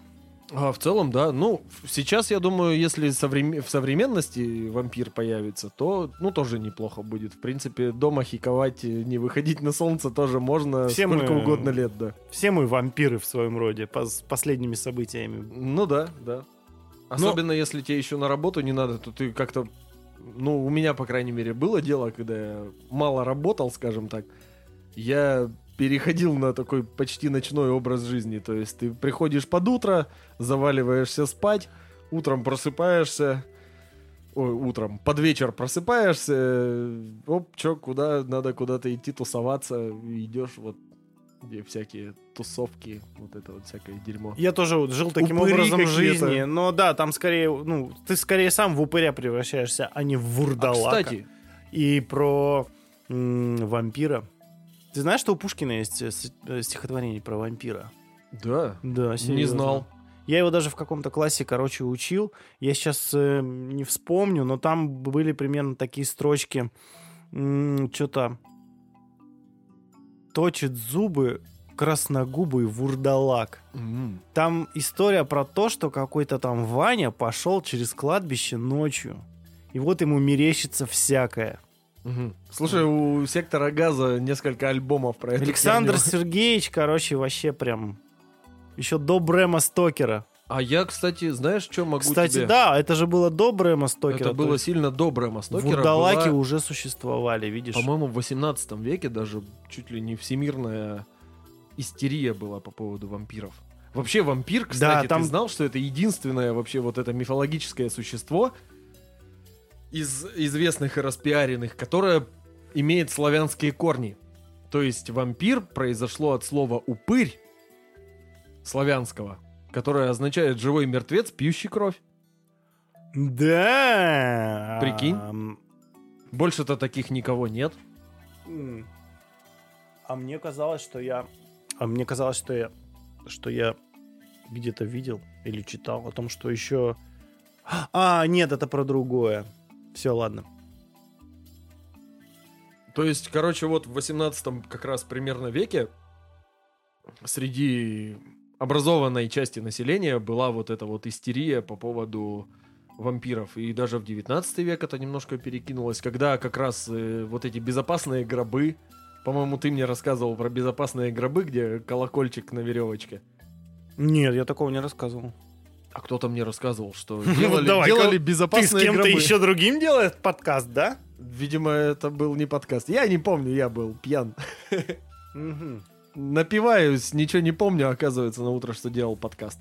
А, в целом, да. Ну, сейчас, я думаю, если совреме- в современности вампир появится, то, ну, тоже неплохо будет. В принципе, дома хиковать, не выходить на солнце тоже можно Все сколько мы- угодно лет, да. Все мы вампиры в своем роде, по- с последними событиями. Ну да, да. Особенно если тебе еще на работу не надо, то ты как-то... Ну, у меня, по крайней мере, было дело, когда я мало работал, скажем так. Я переходил на такой почти ночной образ жизни. То есть ты приходишь под утро, заваливаешься спать, утром просыпаешься, ой, утром, под вечер просыпаешься, э, оп, чё, куда, надо куда-то идти тусоваться, идешь вот где всякие тусовки, вот это вот всякое дерьмо. Я тоже вот жил таким Упыри образом жизни, но да, там скорее, ну, ты скорее сам в упыря превращаешься, а не в А, вурдалака. кстати, И про м, вампира. Ты знаешь, что у Пушкина есть э, э, стихотворение про вампира? да, Да, не серьезно. знал. Я его даже в каком-то классе, короче, учил. Я сейчас э, не вспомню, но там были примерно такие строчки. Что-то точит зубы красногубый вурдалак. М. Там история про то, что какой-то там Ваня пошел через кладбище ночью. И вот ему мерещится всякое. Мгм. Слушай, у сектора газа несколько альбомов про это. Александр Сергеевич, короче, вообще прям еще до Брэма Стокера. А я, кстати, знаешь, что могу Кстати, тебе? да, это же было до Брэма Стокера. Это было есть сильно доброе Мастокера. Вурдалаки была, уже существовали, видишь? По-моему, в 18 веке даже чуть ли не всемирная истерия была по поводу вампиров. Вообще вампир, кстати, там- ты знал, что это единственное вообще вот это мифологическое существо из известных и распиаренных, которое имеет славянские корни. То есть вампир произошло от слова упырь славянского, которое означает живой мертвец, пьющий кровь. Да. Прикинь. Больше-то таких никого нет. А мне казалось, что я... А мне казалось, что я... Что я где-то видел или читал о том, что еще... А, нет, это про другое. Все, ладно. То есть, короче, вот в 18 как раз примерно веке среди образованной части населения была вот эта вот истерия по поводу вампиров. И даже в 19 век это немножко перекинулось, когда как раз э, вот эти безопасные гробы, по-моему, ты мне рассказывал про безопасные гробы, где колокольчик на веревочке. Нет, я такого не рассказывал. А кто-то мне рассказывал, что Ну, делали, давай-ка делали Ты с безопасные кем-то гробы. еще другим делает подкаст, да? Видимо, это был не подкаст. Я не помню, я был пьян. Напиваюсь, ничего не помню, оказывается, на утро, что делал подкаст.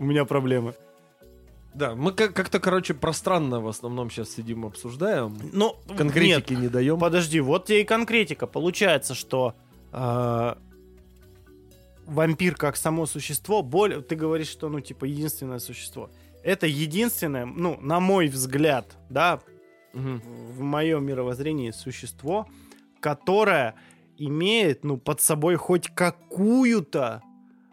У меня проблемы. Да, мы как- как-то, короче, пространно в основном сейчас сидим, обсуждаем. Ну, Конкретики не даем. Подожди, вот тебе и конкретика. Получается, что а, вампир как само существо, более, ты говоришь, что, ну, типа, единственное существо. Это единственное, ну, на мой взгляд, да, Мгм. в моем мировоззрении существо, которое имеет, ну, под собой хоть какую-то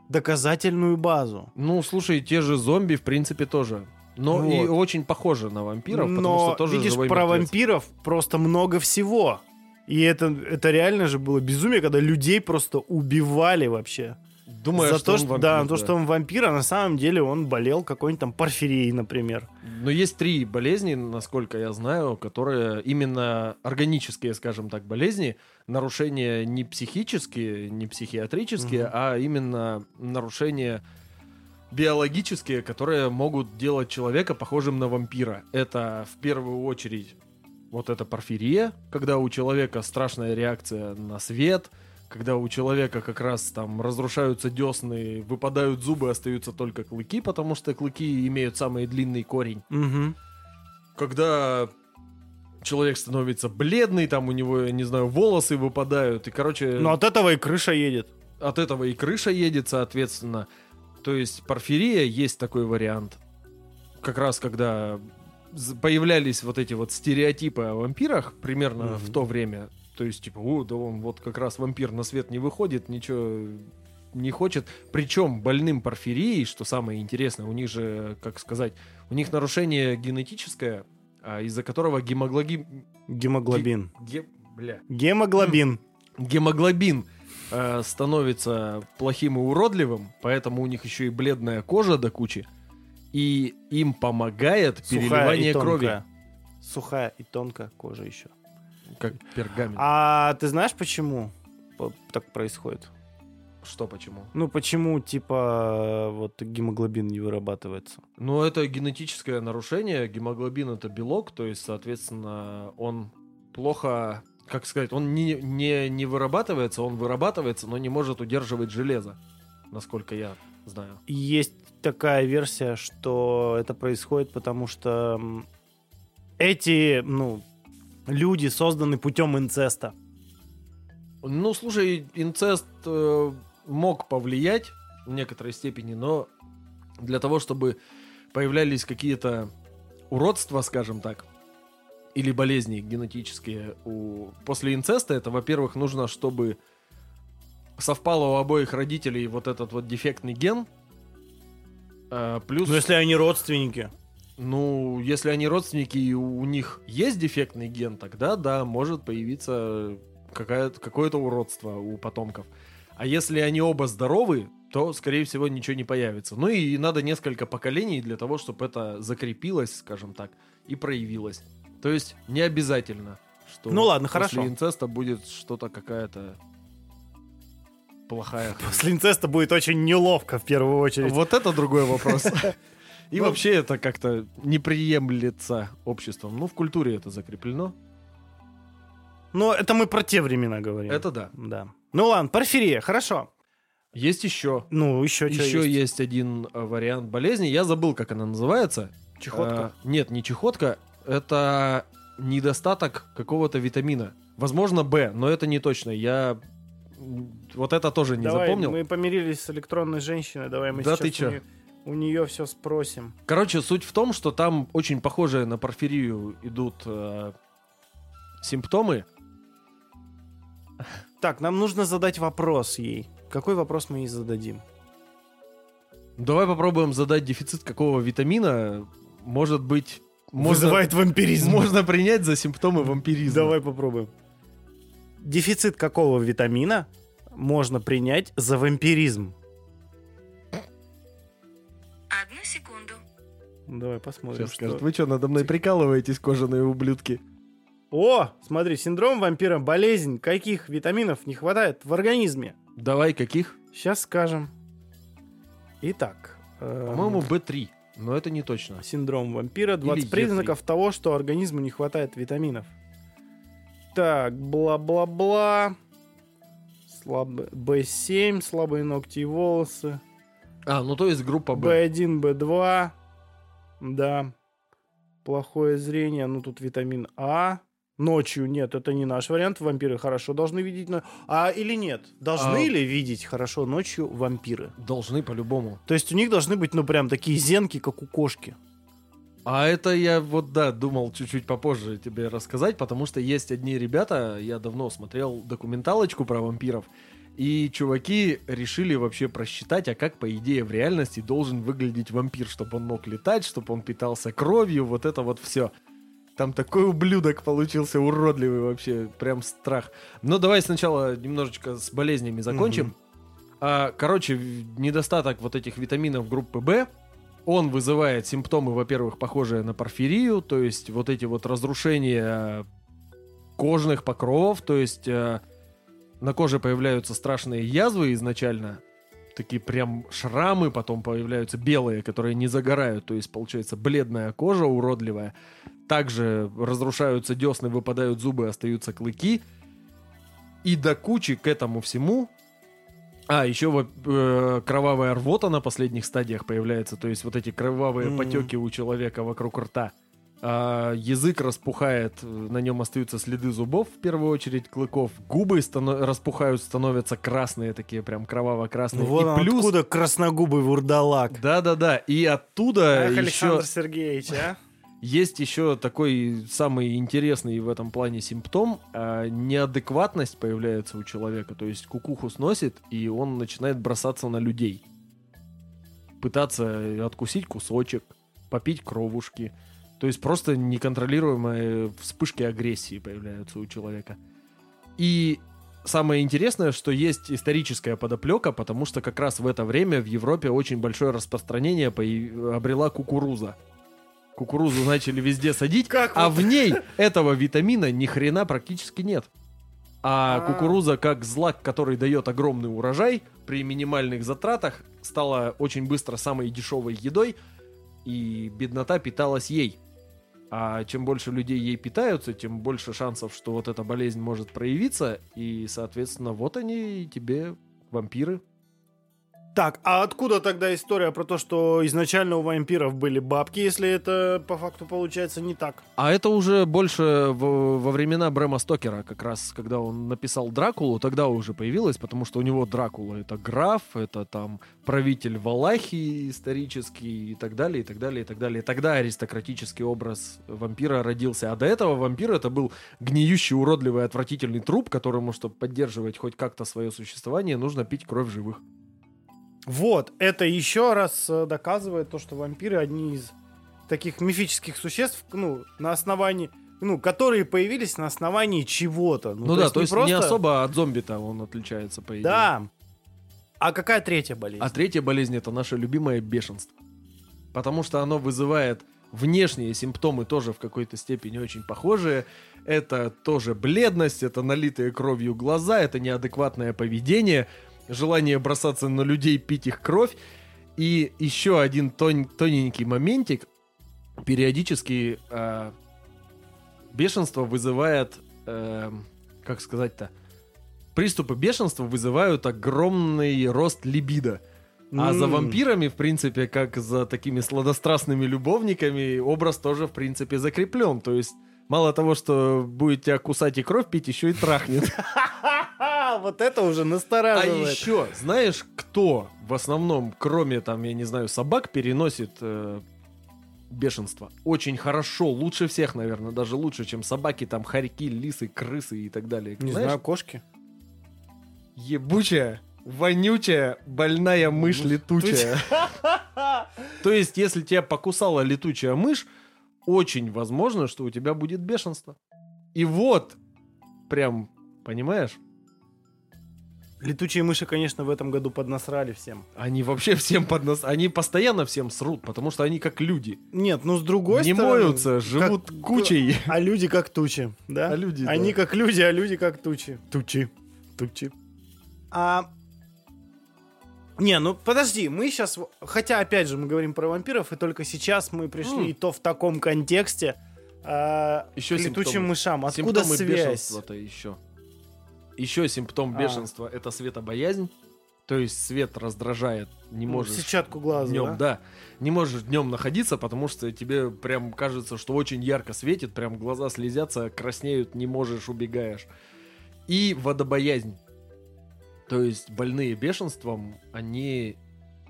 доказательную базу. Ну, слушай, те же зомби, в принципе, тоже. Но и Вот. очень похожи на вампиров, потому Но, что тоже видишь, живой про мертвец. вампиров просто много всего. И это, это реально же было безумие, когда людей просто убивали вообще. Думаю, за что то, он что, вампир, да, то, что он вампир, а на самом деле он болел какой-нибудь там порфирией, например. Но есть три болезни, насколько я знаю, которые именно органические, скажем так, болезни, нарушения не психические, не психиатрические, Мгм. а именно нарушения биологические, которые могут делать человека похожим на вампира. Это в первую очередь вот эта порфирия, когда у человека страшная реакция на свет, когда у человека как раз там разрушаются десны, выпадают зубы, остаются только клыки, потому что клыки имеют самый длинный корень. Угу. Когда человек становится бледный, там у него, я не знаю, волосы выпадают, и, короче, Но от этого и крыша едет. от этого и крыша едет, соответственно. То есть порфирия есть такой вариант. Как раз когда появлялись вот эти вот стереотипы о вампирах примерно Мгм. в то время. То есть, типа, о, да он вот как раз вампир на свет не выходит, ничего не хочет. Причем больным порфирией, что самое интересное, у них же, как сказать, у них нарушение генетическое, а, из-за которого гемоглобин... Гемоглобин. ге- бля, Гемоглобин. гемоглобин э, становится плохим и уродливым, поэтому у них еще и бледная кожа до кучи, и им помогает Сухая и переливание крови, тонкая. Сухая и тонкая кожа еще. Как пергамент. А ты знаешь, почему по- так происходит? Что почему? Ну, почему, типа, вот гемоглобин не вырабатывается? Ну, это генетическое нарушение. Гемоглобин это белок, то есть, соответственно, он плохо, как сказать, он не, не, не вырабатывается, он вырабатывается, но не может удерживать железо, насколько я знаю. Есть такая версия, что это происходит, потому что эти, ну, люди созданы путем инцеста. Ну, слушай, инцест э, мог повлиять в некоторой степени, но для того, чтобы появлялись какие-то уродства, скажем так, или болезни генетические у... после инцеста, это, во-первых, нужно, чтобы совпало у обоих родителей вот этот вот дефектный ген, А, плюс, Ну, если они родственники. Ну, если они родственники и у них есть дефектный ген, тогда да, может появиться какая-то, какое-то уродство у потомков. А если они оба здоровы, то, скорее всего, ничего не появится. Ну и надо несколько поколений для того, чтобы это закрепилось, скажем так, и проявилось. То есть не обязательно, что Ну ладно, после хорошо. инцеста будет что-то какая-то плохая. После инцеста будет очень неловко в первую очередь. Вот это другой вопрос. И Ну- вообще это как-то не приемлется обществом. Ну, в культуре это закреплено. Но это мы про те времена говорим. Это да. Да. Ну ладно, порфирия, хорошо. Есть еще. Ну, еще что Еще есть? есть один э, вариант болезни. Я забыл, как она называется. Чехотка. Э, нет, не чехотка. Это недостаток какого-то витамина. Возможно, Б, но это не точно. Я вот это тоже не давай, запомнил. мы помирились с электронной женщиной, давай мы Да сейчас ты чё? У нее все спросим. Короче, суть в том, что там очень похожие на порфирию идут э, симптомы. Так, нам нужно задать вопрос ей. Какой вопрос мы ей зададим? Давай попробуем задать дефицит какого витамина. Может быть, можно, Вызывает вампиризм. можно принять за симптомы вампиризма. Давай попробуем. Дефицит какого витамина можно принять за вампиризм? Давай посмотрим. Сейчас что- вы что, надо мной прикалываетесь, кожаные ублюдки? О, смотри, синдром вампира, болезнь. Каких витаминов не хватает в организме? Давай, каких? Сейчас скажем. Итак. эм, По-моему, Б3, но это не точно. Синдром вампира. 20 Е3. признаков того, что организму не хватает витаминов. Так, бла-бла-бла. Слаб... Б7, слабые ногти и волосы. А, ну то есть группа Б. Б1, Б2. Да. Плохое зрение. Ну, тут витамин А. Ночью нет, это не наш вариант. Вампиры хорошо должны видеть. но- А или нет? Должны А- ли видеть хорошо ночью вампиры? Должны по-любому. То есть у них должны быть, ну, прям такие зенки, как у кошки. А это я вот, да, думал чуть-чуть попозже тебе рассказать, потому что есть одни ребята, я давно смотрел документалочку про вампиров, и чуваки решили вообще просчитать, а как, по идее, в реальности должен выглядеть вампир, чтобы он мог летать, чтобы он питался кровью, вот это вот все. Там такой ублюдок получился уродливый вообще, прям страх. Но давай сначала немножечко с болезнями закончим. Мгм. А, короче, недостаток вот этих витаминов группы В, он вызывает симптомы, во-первых, похожие на порфирию, то есть вот эти вот разрушения кожных покровов, то есть э, на коже появляются страшные язвы изначально, такие прям шрамы, потом появляются белые, которые не загорают, то есть получается бледная кожа уродливая. Также разрушаются десны, выпадают зубы, остаются клыки. И до кучи к этому всему а, еще э, кровавая рвота на последних стадиях появляется, то есть вот эти кровавые Мгм. потеки у человека вокруг рта. А, язык распухает, на нем остаются следы зубов, в первую очередь, клыков. Губы стано- распухают, становятся красные, такие прям кроваво-красные. Ну, вот и он плюс... откуда красногубый вурдалак. Да-да-да, и оттуда Ах, еще Александр Сергеевич, а? есть еще такой самый интересный в этом плане симптом. а, неадекватность появляется у человека, то есть кукуху сносит, и он начинает бросаться на людей. Пытаться откусить кусочек, попить кровушки. То есть просто неконтролируемые вспышки агрессии появляются у человека. И самое интересное, что есть историческая подоплека, потому что как раз в это время в Европе очень большое распространение обрела кукуруза. Кукурузу начали везде садить, Как а в ней этого витамина ни хрена практически нет. А А. кукуруза, как злак, который дает огромный урожай, при минимальных затратах стала очень быстро самой дешевой едой, и беднота питалась ей. А чем больше людей ей питаются, тем больше шансов, что вот эта болезнь может проявиться, и, соответственно, вот они тебе, вампиры. Так, а откуда тогда история про то, что изначально у вампиров были бабки, если это по факту получается не так? А это уже больше в- во времена Брэма Стокера, как раз, когда он написал Дракулу, тогда уже появилось, потому что у него Дракула это граф, это там правитель Валахии исторический и так далее, и так далее, и так далее. Тогда аристократический образ вампира родился, а до этого вампир это был гниющий, уродливый, отвратительный труп, которому, чтобы поддерживать хоть как-то свое существование, нужно пить кровь живых. Вот, это еще раз э, доказывает то, что вампиры одни из таких мифических существ, ну, на основании, ну, которые появились на основании чего-то. Ну, да, есть то есть не просто- особо от зомби-то он отличается, по идее. Да. А какая третья болезнь? А третья болезнь это наше любимое бешенство. Потому что оно вызывает внешние симптомы тоже в какой-то степени очень похожие. Это тоже бледность, это налитые кровью глаза, это неадекватное поведение, желание бросаться на людей, пить их кровь. И еще один тон- тоненький моментик. Периодически э, бешенство вызывает, э, как сказать-то, приступы бешенства вызывают огромный рост либидо. А за вампирами, в принципе, как за такими сладострастными любовниками, образ тоже, в принципе, закреплен. То есть, мало того, что будет тебя кусать и кровь пить, еще и трахнет. Ха-ха, вот это уже А настораживает. еще, знаешь, кто в основном, кроме, там, я не знаю, собак, переносит э, бешенство? Очень хорошо, лучше всех, наверное, даже лучше, чем собаки, там, хорьки, лисы, крысы и так далее. Не Знаешь, знаю, кошки. Ебучая, вонючая, больная мышь летучая. То есть, если тебя покусала летучая мышь, очень возможно, что у тебя будет бешенство. И вот, прям, понимаешь, Летучие мыши, конечно, в этом году поднасрали всем. они вообще всем под нас, они постоянно всем срут, потому что они как люди. Нет, ну с другой Не стороны... моются, живут как- кучей. А люди как тучи, да? А люди, да. Они как люди, а люди как тучи. Тучи. Тучи. А... Не, ну подожди, мы сейчас... Хотя, опять же, мы говорим про вампиров, и только сейчас мы пришли, М. и то в таком контексте, а, Еще к летучим симптомы. мышам. Откуда Симптомы связь? еще. Еще симптом А. бешенства это светобоязнь. То есть свет раздражает, не Ну, можешь Сетчатку глаза, днем, да? да? Не можешь днем находиться, потому что тебе прям кажется, что очень ярко светит, прям глаза слезятся, краснеют, не можешь, убегаешь. И водобоязнь. То есть больные бешенством, они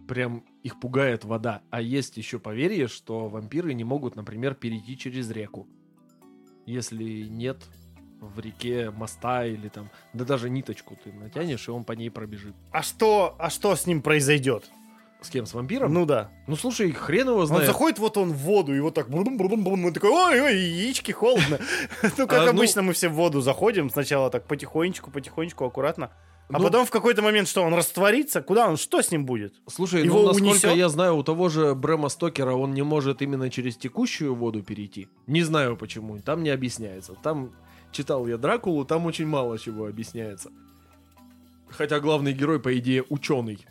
прям их пугает вода. А есть еще поверье, что вампиры не могут, например, перейти через реку. Если нет в реке моста или там, да даже ниточку ты натянешь, и он по ней пробежит. А что, а что с ним произойдет? С кем? С вампиром? Ну да. Ну слушай, хрен его Он знает. заходит вот он в воду, и вот так брум брум брум он такой, ой, ой, яички, холодно. Ну, как А, ну- обычно мы все в воду заходим, сначала так потихонечку, потихонечку, аккуратно. А Ну- потом в какой-то момент что, он растворится? Куда он? Что с ним будет? Слушай, Его ну насколько унесет? я знаю, у того же Брэма Стокера он не может именно через текущую воду перейти. Не знаю почему, там не объясняется. Там читал я Дракулу, там очень мало чего объясняется. Хотя главный герой, по идее, ученый.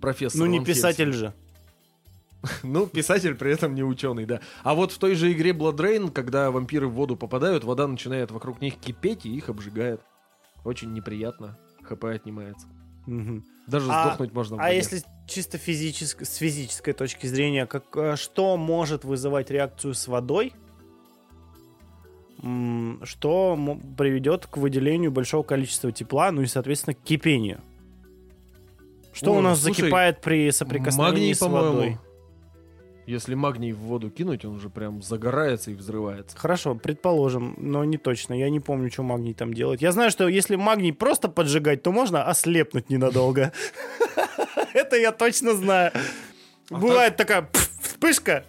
Профессор. Ну, не Ван писатель же. Ну, писатель при этом не ученый, да. А вот в той же игре Blood Rain, когда вампиры в воду попадают, вода начинает вокруг них кипеть и их обжигает. Очень неприятно. ХП отнимается. Мгм. Даже А- сдохнуть можно А если чисто физически, с физической точки зрения, как, э, что может вызывать реакцию с водой, что приведет к выделению большого количества тепла, ну и, соответственно, к кипению? Что О, у нас слушай, закипает при соприкосновении Магний, с водой? Если магний в воду кинуть, он же прям загорается и взрывается. Хорошо, предположим, но не точно. Я не помню, что магний там делает. Я знаю, что если магний просто поджигать, то можно ослепнуть ненадолго. Это я точно знаю. А Бывает такая вспышка,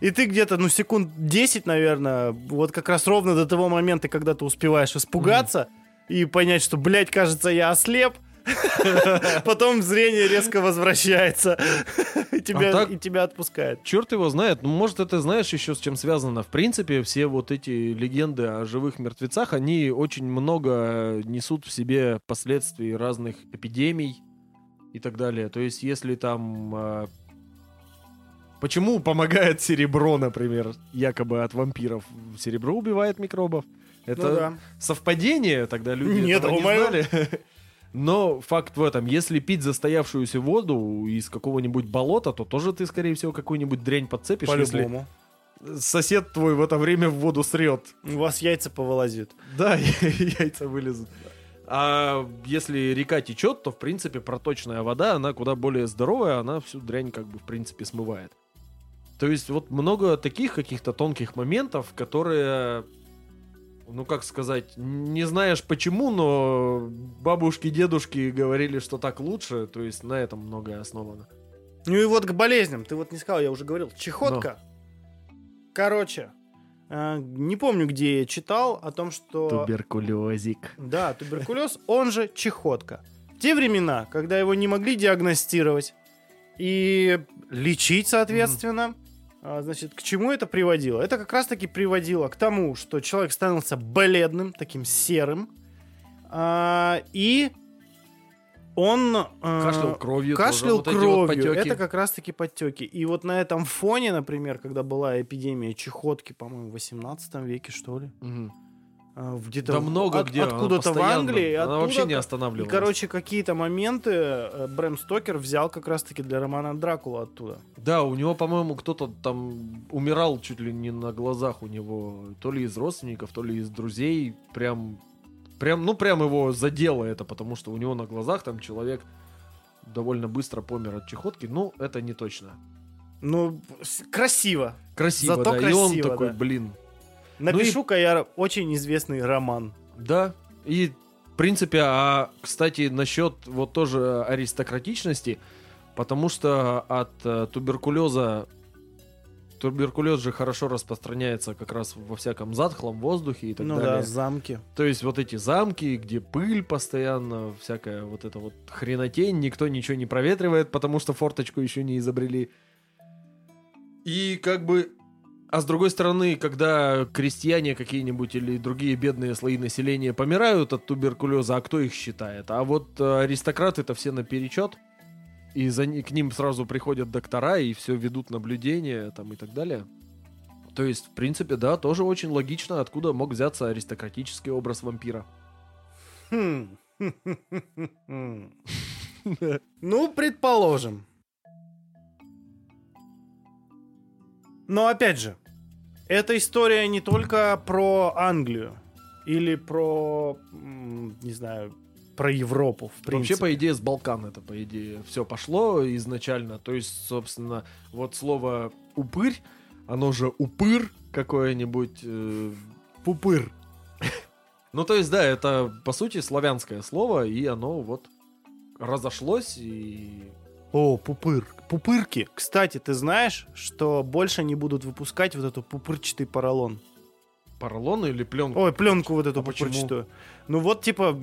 и ты где-то, ну, секунд 10, наверное, вот как раз ровно до того момента, когда ты успеваешь испугаться и понять, что, блядь, кажется, я ослеп. Потом зрение резко возвращается. И тебя, А так- и тебя отпускает. Черт его знает. Ну, может, это знаешь еще с чем связано. В принципе, все вот эти легенды о живых мертвецах, они очень много несут в себе последствий разных эпидемий и так далее. То есть, если там... Почему помогает серебро, например, якобы от вампиров? Серебро убивает микробов. Это Ну да. совпадение, тогда люди Нет, этого не о-моё. знали. Но факт в этом, если пить застоявшуюся воду из какого-нибудь болота, то тоже ты, скорее всего, какую-нибудь дрянь подцепишь, По-любому. сосед твой в это время в воду срет. У вас яйца повылазят. Да, яйца вылезут. А если река течет, то, в принципе, проточная вода, она куда более здоровая, она всю дрянь, как бы, в принципе, смывает. То есть вот много таких каких-то тонких моментов, которые, ну как сказать, не знаешь почему, но бабушки, дедушки говорили, что так лучше, то есть на этом многое основано. Ну и вот к болезням. Ты вот не сказал, я уже говорил. Чехотка. Короче, э, не помню, где я читал о том, что... Туберкулезик. Да, туберкулез, он же чехотка. В те времена, когда его не могли диагностировать и лечить, соответственно, а, значит, к чему это приводило? Это как раз-таки приводило к тому, что человек становился бледным, таким серым, а, и он... а, Кашлял кровью. Кашлял тоже, вот эти вот кровью. потеки. это как раз-таки подтеки. И вот на этом фоне, например, когда была эпидемия чехотки, по-моему, в 18 веке, что ли, Мгм. А, где-то Да много от- где. откуда-то в Англии, Она оттуда вообще не И, останавливалась. короче, какие-то моменты э, Брэм Стокер взял как раз-таки для романа Дракула оттуда. Да, у него, по-моему, кто-то там умирал чуть ли не на глазах у него, то ли из родственников, то ли из друзей. Прям, прям, ну, прям его задело это, потому что у него на глазах там человек довольно быстро помер от чехотки. Ну, это не точно. Ну, красиво. Красиво, Зато да. и он красиво, такой, да. блин. Напишу-ка я очень известный роман. Да. И, в принципе, а, кстати, насчет вот тоже аристократичности, потому что от э, туберкулеза туберкулез же хорошо распространяется как раз во всяком затхлом воздухе и так ну далее. да, замки. То есть вот эти замки, где пыль постоянно, всякая вот эта вот хренотень, никто ничего не проветривает, потому что форточку еще не изобрели. И как бы... А с другой стороны, когда крестьяне какие-нибудь или другие бедные слои населения помирают от туберкулеза, а кто их считает? А вот э, аристократы-то все наперечет, и за, ни- к ним сразу приходят доктора и все ведут наблюдения там и так далее. То есть, в принципе, да, тоже очень логично, откуда мог взяться аристократический образ вампира. Хм. Ну, предположим. Но опять же, эта история не только про Англию или про, не знаю, про Европу, в принципе. Вообще, по идее, с Балкан это, по идее, все пошло изначально. То есть, собственно, вот слово «упырь», оно же «упыр» какое-нибудь... э, Пупыр. Ну, то есть, да, это, по сути, славянское слово, и оно вот разошлось, и... О, пупыр. Пупырки. Кстати, ты знаешь, что больше не будут выпускать вот эту пупырчатый поролон? Поролон или пленка? Ой, пленку вот эту А почему? пупырчатую. Ну вот, типа,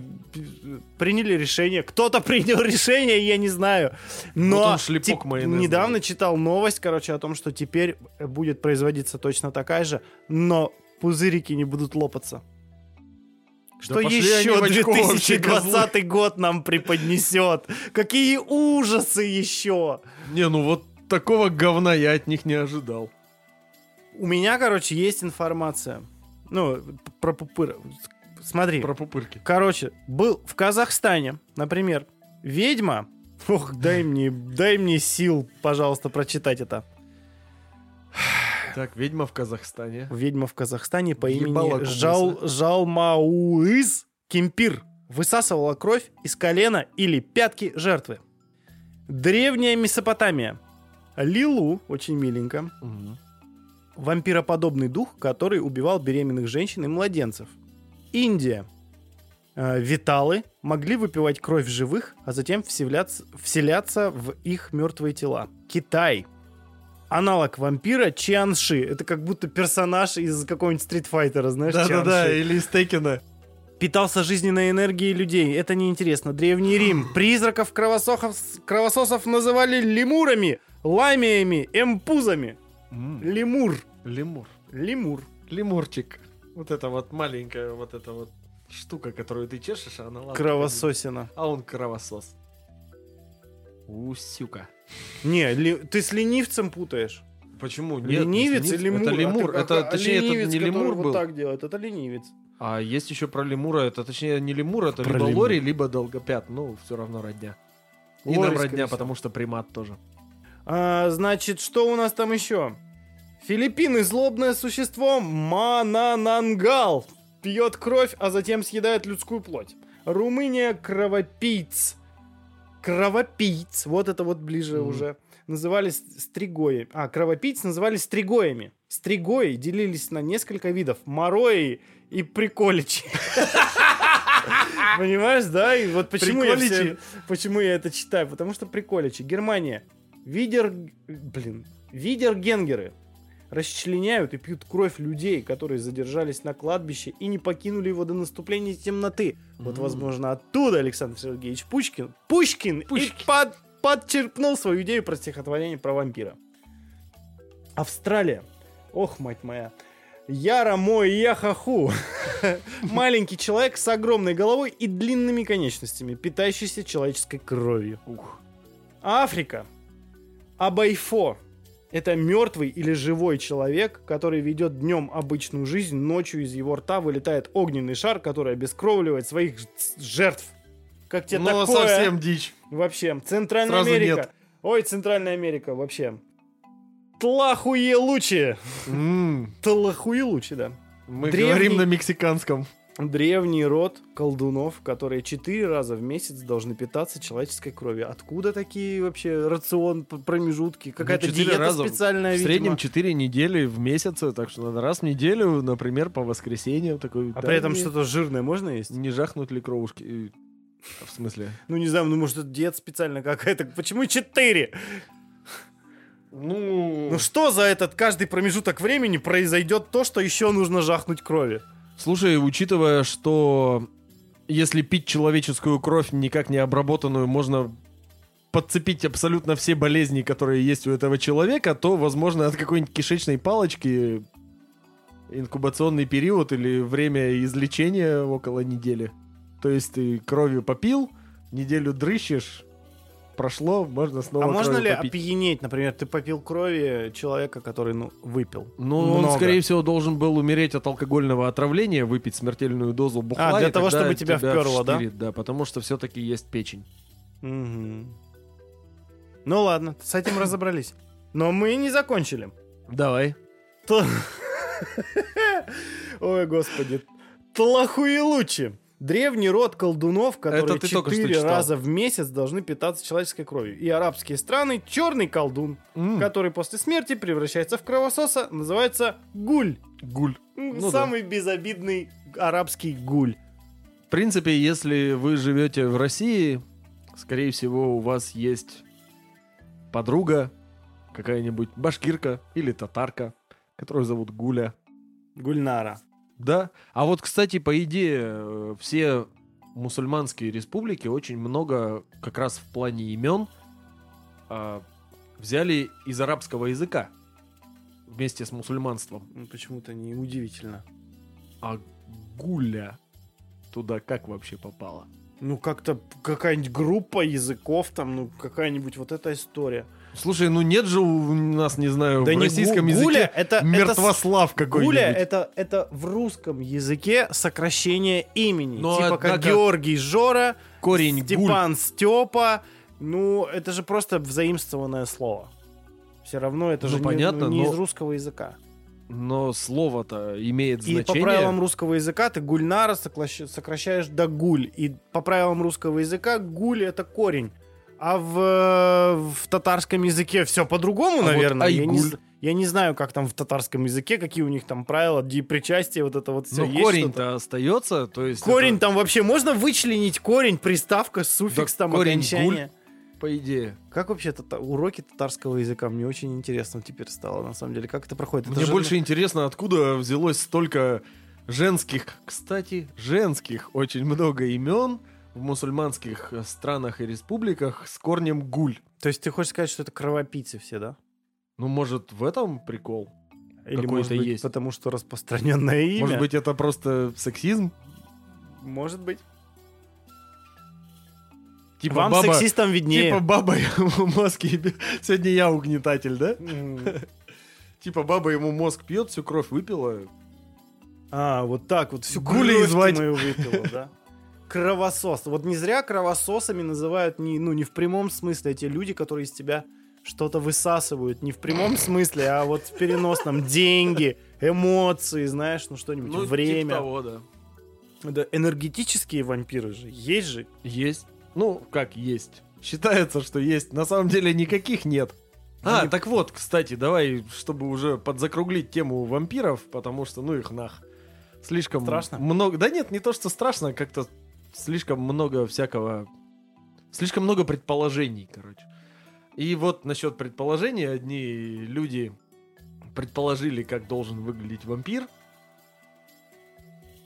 приняли решение. Кто-то принял решение, я не знаю. Но Вот он шлепок тип- недавно читал новость, короче, о том, что теперь будет производиться точно такая же, но пузырики не будут лопаться. Что пошли еще они в очко вообще, 2020 год нам преподнесет? Какие ужасы еще? Не, ну вот такого говна я от них не ожидал. У меня, короче, есть информация. Ну, про пупыр. Смотри. Про пупырки. Короче, был в Казахстане, например, ведьма Ох, дай мне, дай мне сил, пожалуйста, прочитать это. Так, ведьма в Казахстане. Ведьма в Казахстане по имени. Жал, Жалмауыз Кемпир высасывала кровь из колена или пятки жертвы. Древняя Месопотамия. Лилу, очень миленько, Мгм. вампироподобный дух, который убивал беременных женщин и младенцев. Индия. Э, Виталы могли выпивать кровь живых, а затем вселяться, вселяться в их мертвые тела. Китай. Аналог вампира Чианши. Это как будто персонаж из какого-нибудь стритфайтера, знаешь, Да-да-да, или из Текина. Питался жизненной энергией людей. Это неинтересно. Древний Рим. Призраков кровососов, кровососов называли лемурами, ламиями, эмпузами. Лемур. Лемур. Лемур. Лемурчик. Вот это вот маленькая вот эта вот штука, которую ты чешешь, а она Кровососина. А он кровосос. Усюка. Не, ли- ты с ленивцем путаешь. Почему? Нет, ленивец не и лемур. Это А лемур. как- это, а точнее, это ленивец, не который лемур вот был. так делает, это ленивец. А есть еще про лемура. Это, точнее, не лемур, это Про либо лемур. лори, либо долгопят. Ну, все равно родня. И Лори, нам родня, всего. потому что примат тоже. А, значит, что у нас там еще? Филиппины злобное существо Мананангал пьет кровь, а затем съедает людскую плоть. Румыния кровопийц. Кровопийц, вот это вот ближе Мгм. уже. Назывались стригои. А, кровопийц назывались стригоями. Стригои делились на несколько видов. Морои и приколичи. Понимаешь, да? И вот почему я, все- почему я это читаю? Потому что приколичи. Германия. Видер... Блин. Видергенгеры расчленяют и пьют кровь людей, которые задержались на кладбище и не покинули его до наступления темноты. Вот, возможно, оттуда Александр Сергеевич Пушкин, Пушкин, и под- подчеркнул свою идею про стихотворение про вампира. Австралия. Ох, мать моя. Яра мой яхаху. Маленький человек с огромной головой и длинными конечностями, питающийся человеческой кровью. Ух. Африка. Абайфо. Это мертвый или живой человек, который ведет днем обычную жизнь, ночью из его рта вылетает огненный шар, который обескровливает своих жертв. Как тебе Ну, такое? совсем дичь. Вообще, Центральная Сразу Америка. нет. Ой, Центральная Америка, вообще. Тлахуелучи. М, Тлахуелучи, да. Мы Древний- говорим на мексиканском. Древний род колдунов, которые четыре раза в месяц должны питаться человеческой кровью. Откуда такие вообще рацион, промежутки? Какая-то Ну, четыре диета раза. специальная, В среднем видимо. 4 недели в месяц, так что надо раз в неделю, например, по воскресеньям такой. А да, при этом не- что-то жирное можно есть? Не жахнут ли кровушки? И- В смысле? Ну, не знаю, ну, может, это диета специальная какая-то. Почему четыре? Ну, Ну, что за этот каждый промежуток времени произойдет то, что еще нужно жахнуть крови? Слушай, учитывая, что если пить человеческую кровь, никак не обработанную, можно подцепить абсолютно все болезни, которые есть у этого человека, то, возможно, от какой-нибудь кишечной палочки инкубационный период или время излечения около недели. То есть ты кровью попил, неделю дрыщешь, прошло, можно снова а можно ли попить. опьянеть? Например, ты попил крови человека, который, ну, выпил. Ну, он, Много. скорее всего, должен был умереть от алкогольного отравления, выпить смертельную дозу бухла. А, для того, чтобы тебя вперло, да? вштырит, Да, потому что все-таки есть печень. Мгм. Ну ладно, с этим разобрались. Но мы не закончили. Давай. Ой, господи. Тлахуелучи. Древний род колдунов, которые четыре раза в месяц должны питаться человеческой кровью. И арабские страны черный колдун, М, который после смерти превращается в кровососа, называется гуль. Гуль. Ну да. Самый безобидный арабский гуль. В принципе, если вы живете в России, скорее всего, у вас есть подруга, какая-нибудь башкирка или татарка, которую зовут Гуля. Гульнара. Да. А вот, кстати, по идее, э, все мусульманские республики очень много как раз в плане имен а, взяли из арабского языка вместе с мусульманством. Ну, Почему-то не удивительно. А гуля туда как вообще попала? Ну, как-то какая-нибудь группа языков, там, ну, какая-нибудь вот эта история. Слушай, ну нет же у нас, не знаю, Да в не российском гу- языке гуля, это- это мертвослав Гуля какой-нибудь. это, это в русском языке сокращение имени. Ну, типа как однако- Георгий Жора, Корень гуль. Степан Степа, Ну, это же просто взаимствованное слово. Все равно это Ну, же не- понятно, не, но- из русского языка. Но слово-то имеет И значение. по правилам русского языка ты гульнара сокращаешь до гуль. И по правилам русского языка гуль это корень. А в, в татарском языке все по-другому, А вот наверное. я, не, я не знаю, как там в татарском языке, какие у них там правила, причастие, вот это вот все. Но корень-то остается, то есть Корень это, там вообще можно вычленить корень, приставка, суффикс Да там, корень окончание. по идее. Как вообще тата- уроки татарского языка? Мне очень интересно теперь стало, на самом деле. Как это проходит? Это Мне же- больше интересно, откуда взялось столько женских, кстати, женских очень много имен в мусульманских э, странах и республиках с корнем гуль. То есть ты хочешь сказать, что это кровопийцы все, да? Ну, может, в этом прикол? Или может быть, есть. потому что распространенное имя? Может быть, это просто сексизм? Может быть. Типа Вам баба, сексистам виднее. типа баба ему мозг ебет. Сегодня я угнетатель, да? М. Типа баба ему мозг пьет, всю кровь выпила. А, вот так вот. Всю кровь мою выпила, да? Кровосос. Вот не зря кровососами называют не, ну, не в прямом смысле, а те люди, которые из тебя что-то высасывают. Не в прямом смысле, а вот в переносном. Деньги, эмоции, знаешь, ну что-нибудь, Ну, время. типа того, да. Да, энергетические вампиры же. Есть же. Есть. Ну, как есть. Считается, что есть. На самом деле никаких нет. А, Не- так вот, кстати, давай, чтобы уже подзакруглить тему вампиров, потому что, ну их нах. Слишком Страшно? много. Да нет, не то, что страшно, как-то слишком много всякого. Слишком много предположений, короче. И вот насчет предположений, одни люди предположили, как должен выглядеть вампир.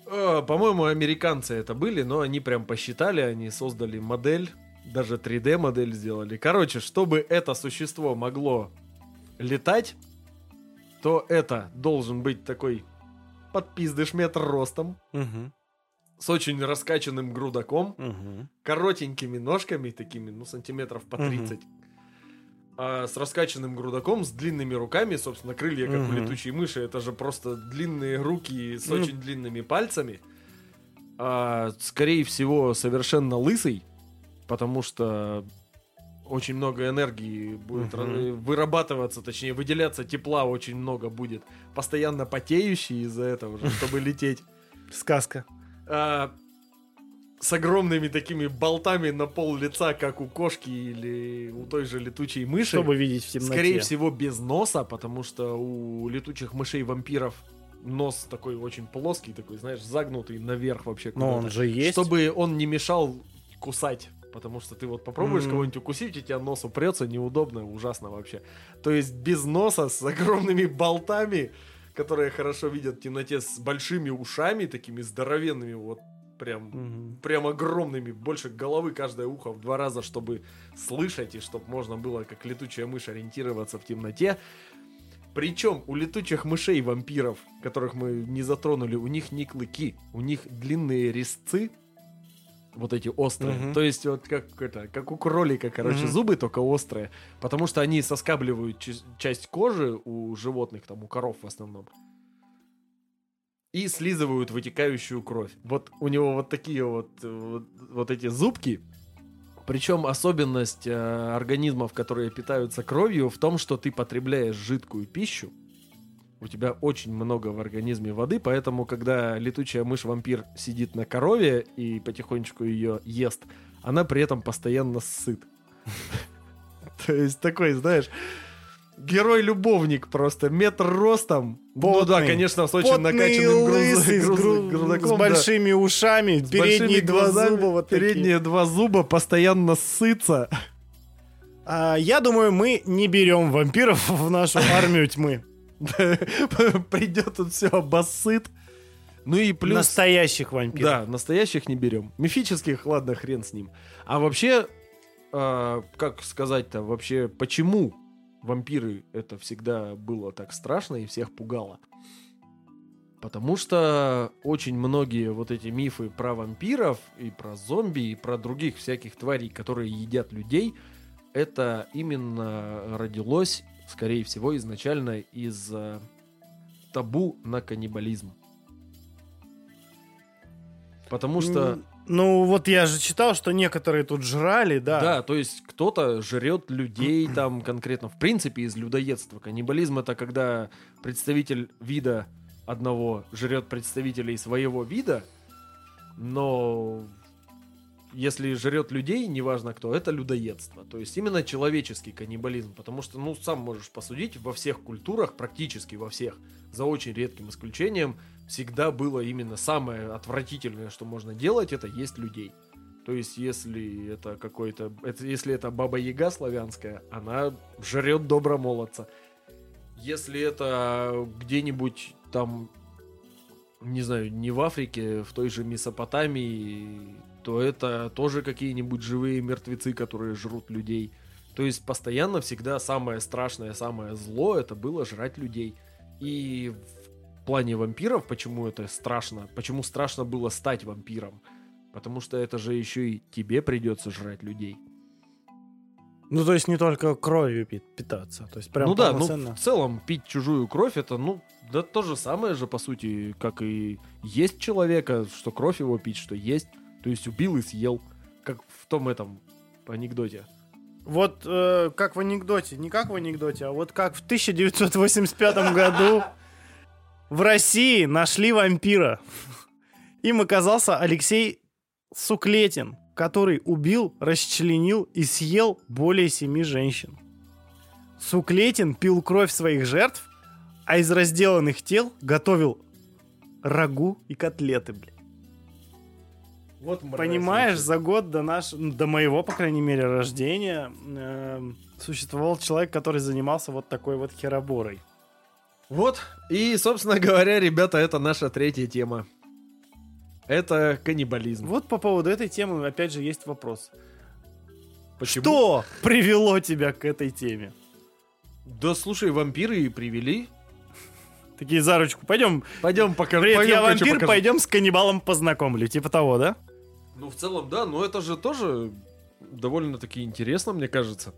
Э, По-моему, американцы это были, но они прям посчитали, они создали модель, даже 3D модель сделали. Короче, чтобы это существо могло летать, то это должен быть такой подпиздыш метр ростом, Угу. С очень раскачанным грудаком, Угу. коротенькими ножками, такими, ну, сантиметров по Мгм. 30. А с раскачанным грудаком, с длинными руками, собственно, крылья, как у Мгм. летучей мыши. Это же просто длинные руки с Ну. очень длинными пальцами. А, скорее всего, совершенно лысый, потому что очень много энергии будет ра- вырабатываться, точнее, выделяться тепла очень много будет. Постоянно потеющий из-за этого же, чтобы лететь. Сказка. А, с огромными такими болтами на пол лица, как у кошки или у той же летучей мыши. Чтобы видеть в темноте. Скорее всего, без носа, потому что у летучих мышей-вампиров нос такой очень плоский, такой, знаешь, загнутый наверх вообще. Но он же есть. Чтобы он не мешал кусать. Потому что ты вот попробуешь Мгм. кого-нибудь укусить, и тебя нос упрется, неудобно, ужасно вообще. То есть без носа, с огромными болтами, которые хорошо видят в темноте, с большими ушами, такими здоровенными, вот прям Мгм. прям огромными, больше головы каждое ухо в два раза, чтобы слышать и чтобы можно было, как летучая мышь, ориентироваться в темноте. Причем у летучих мышей вампиров, которых мы не затронули, у них не клыки, у них длинные резцы, вот эти острые. Мгм. То есть вот как это, как у кролика, короче, Мгм. зубы только острые, потому что они соскабливают ча- часть кожи у животных, там у коров в основном и слизывают вытекающую кровь. Вот у него вот такие вот, вот, вот эти зубки. Причем особенность э, организмов, которые питаются кровью, в том, что ты потребляешь жидкую пищу. У тебя очень много в организме воды, поэтому, когда летучая мышь-вампир сидит на корове и потихонечку ее ест, она при этом постоянно сыт. То есть такой, знаешь, герой-любовник просто, метр ростом. Ну да, Потный. конечно, с очень Потный накачанным лысый, с, груз- да. большими ушами, С передние большими два глазами, зуба вот такие. передние два зуба постоянно сытся. А, я думаю, мы не берем вампиров в нашу армию тьмы. Придет тут все обоссыт. Ну и плюс... Настоящих вампиров. Да, настоящих не берем. Мифических, ладно, хрен с ним. А вообще, а, как сказать-то, вообще, почему вампиры это всегда было так страшно и всех пугало? Потому что очень многие вот эти мифы про вампиров и про зомби и про других всяких тварей, которые едят людей, это именно родилось, скорее всего, изначально из э, табу на каннибализм. Потому что... Ну, вот я же читал, что некоторые тут жрали, да. Да, то есть кто-то жрет людей там конкретно. В принципе, из людоедства. Каннибализм это когда представитель вида одного жрет представителей своего вида, но если жрет людей, неважно кто, это людоедство. То есть именно человеческий каннибализм. Потому что, ну, сам можешь посудить, во всех культурах, практически во всех, за очень редким исключением, всегда было именно самое отвратительное, что можно делать, это есть людей. То есть, если это какой-то, это, если это баба Яга славянская, она жрет добромолодца. Если это где-нибудь там, не знаю, не в Африке, в той же Месопотамии, то это тоже какие-нибудь живые мертвецы, которые жрут людей. То есть постоянно всегда самое страшное, самое зло это было жрать людей. И в плане вампиров, почему это страшно, почему страшно было стать вампиром? Потому что это же еще и тебе придется жрать людей. Ну, то есть не только кровью пи- питаться. То есть прям ну да, ну в целом пить чужую кровь это, ну, да то же самое же, по сути, как и есть человека, что кровь его пить, что есть. То есть убил и съел. Как в том этом анекдоте. Вот э, как в анекдоте, не как в анекдоте, а вот как в 1985 году в России нашли вампира. Им оказался Алексей Суклетин, который убил, расчленил и съел более семи женщин. Суклетин пил кровь своих жертв, а из разделанных тел готовил рагу и котлеты, блядь. Вот Понимаешь, за год до наш, до моего, по крайней мере, рождения эм, существовал человек, который занимался вот такой вот хероборой. Вот. И, собственно говоря, ребята, это наша третья тема. Это каннибализм. Вот по поводу этой темы, опять же, есть вопрос. Почему? Что привело тебя к этой теме? Да слушай, вампиры и привели. Такие за ручку. Пойдем. Пойдем пока. Привет, пойдем я вампир, покажу. пойдем с каннибалом познакомлю. Типа того, да? Ну, в целом, да, но это же тоже довольно-таки интересно, мне кажется.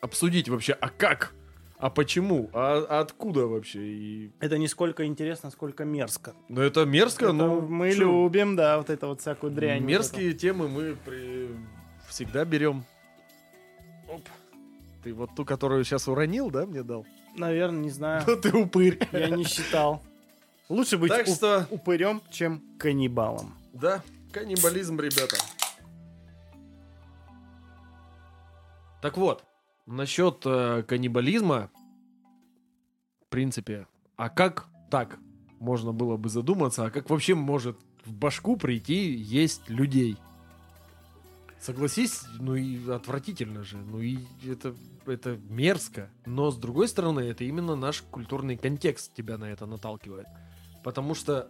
Обсудить вообще, а как? А почему? А, а откуда вообще? И... Это не сколько интересно, сколько мерзко. Ну, это мерзко, Это но... мы чё, любим, да, вот это вот всякую дрянь. вот Мерзкие темы мы при- всегда берем. Оп. Ты вот ту, которую сейчас уронил, да, мне дал? Наверное, не знаю. Ну ты упырь. Я не считал. Лучше быть Так что, упырем, чем каннибалом. да, каннибализм, ребята. Так вот, насчет э, каннибализма, в принципе, а как так можно было бы задуматься, а как вообще может в башку прийти есть людей? Согласись, ну и отвратительно же, ну и это, это мерзко. Но с другой стороны, это именно наш культурный контекст тебя на это наталкивает. Потому что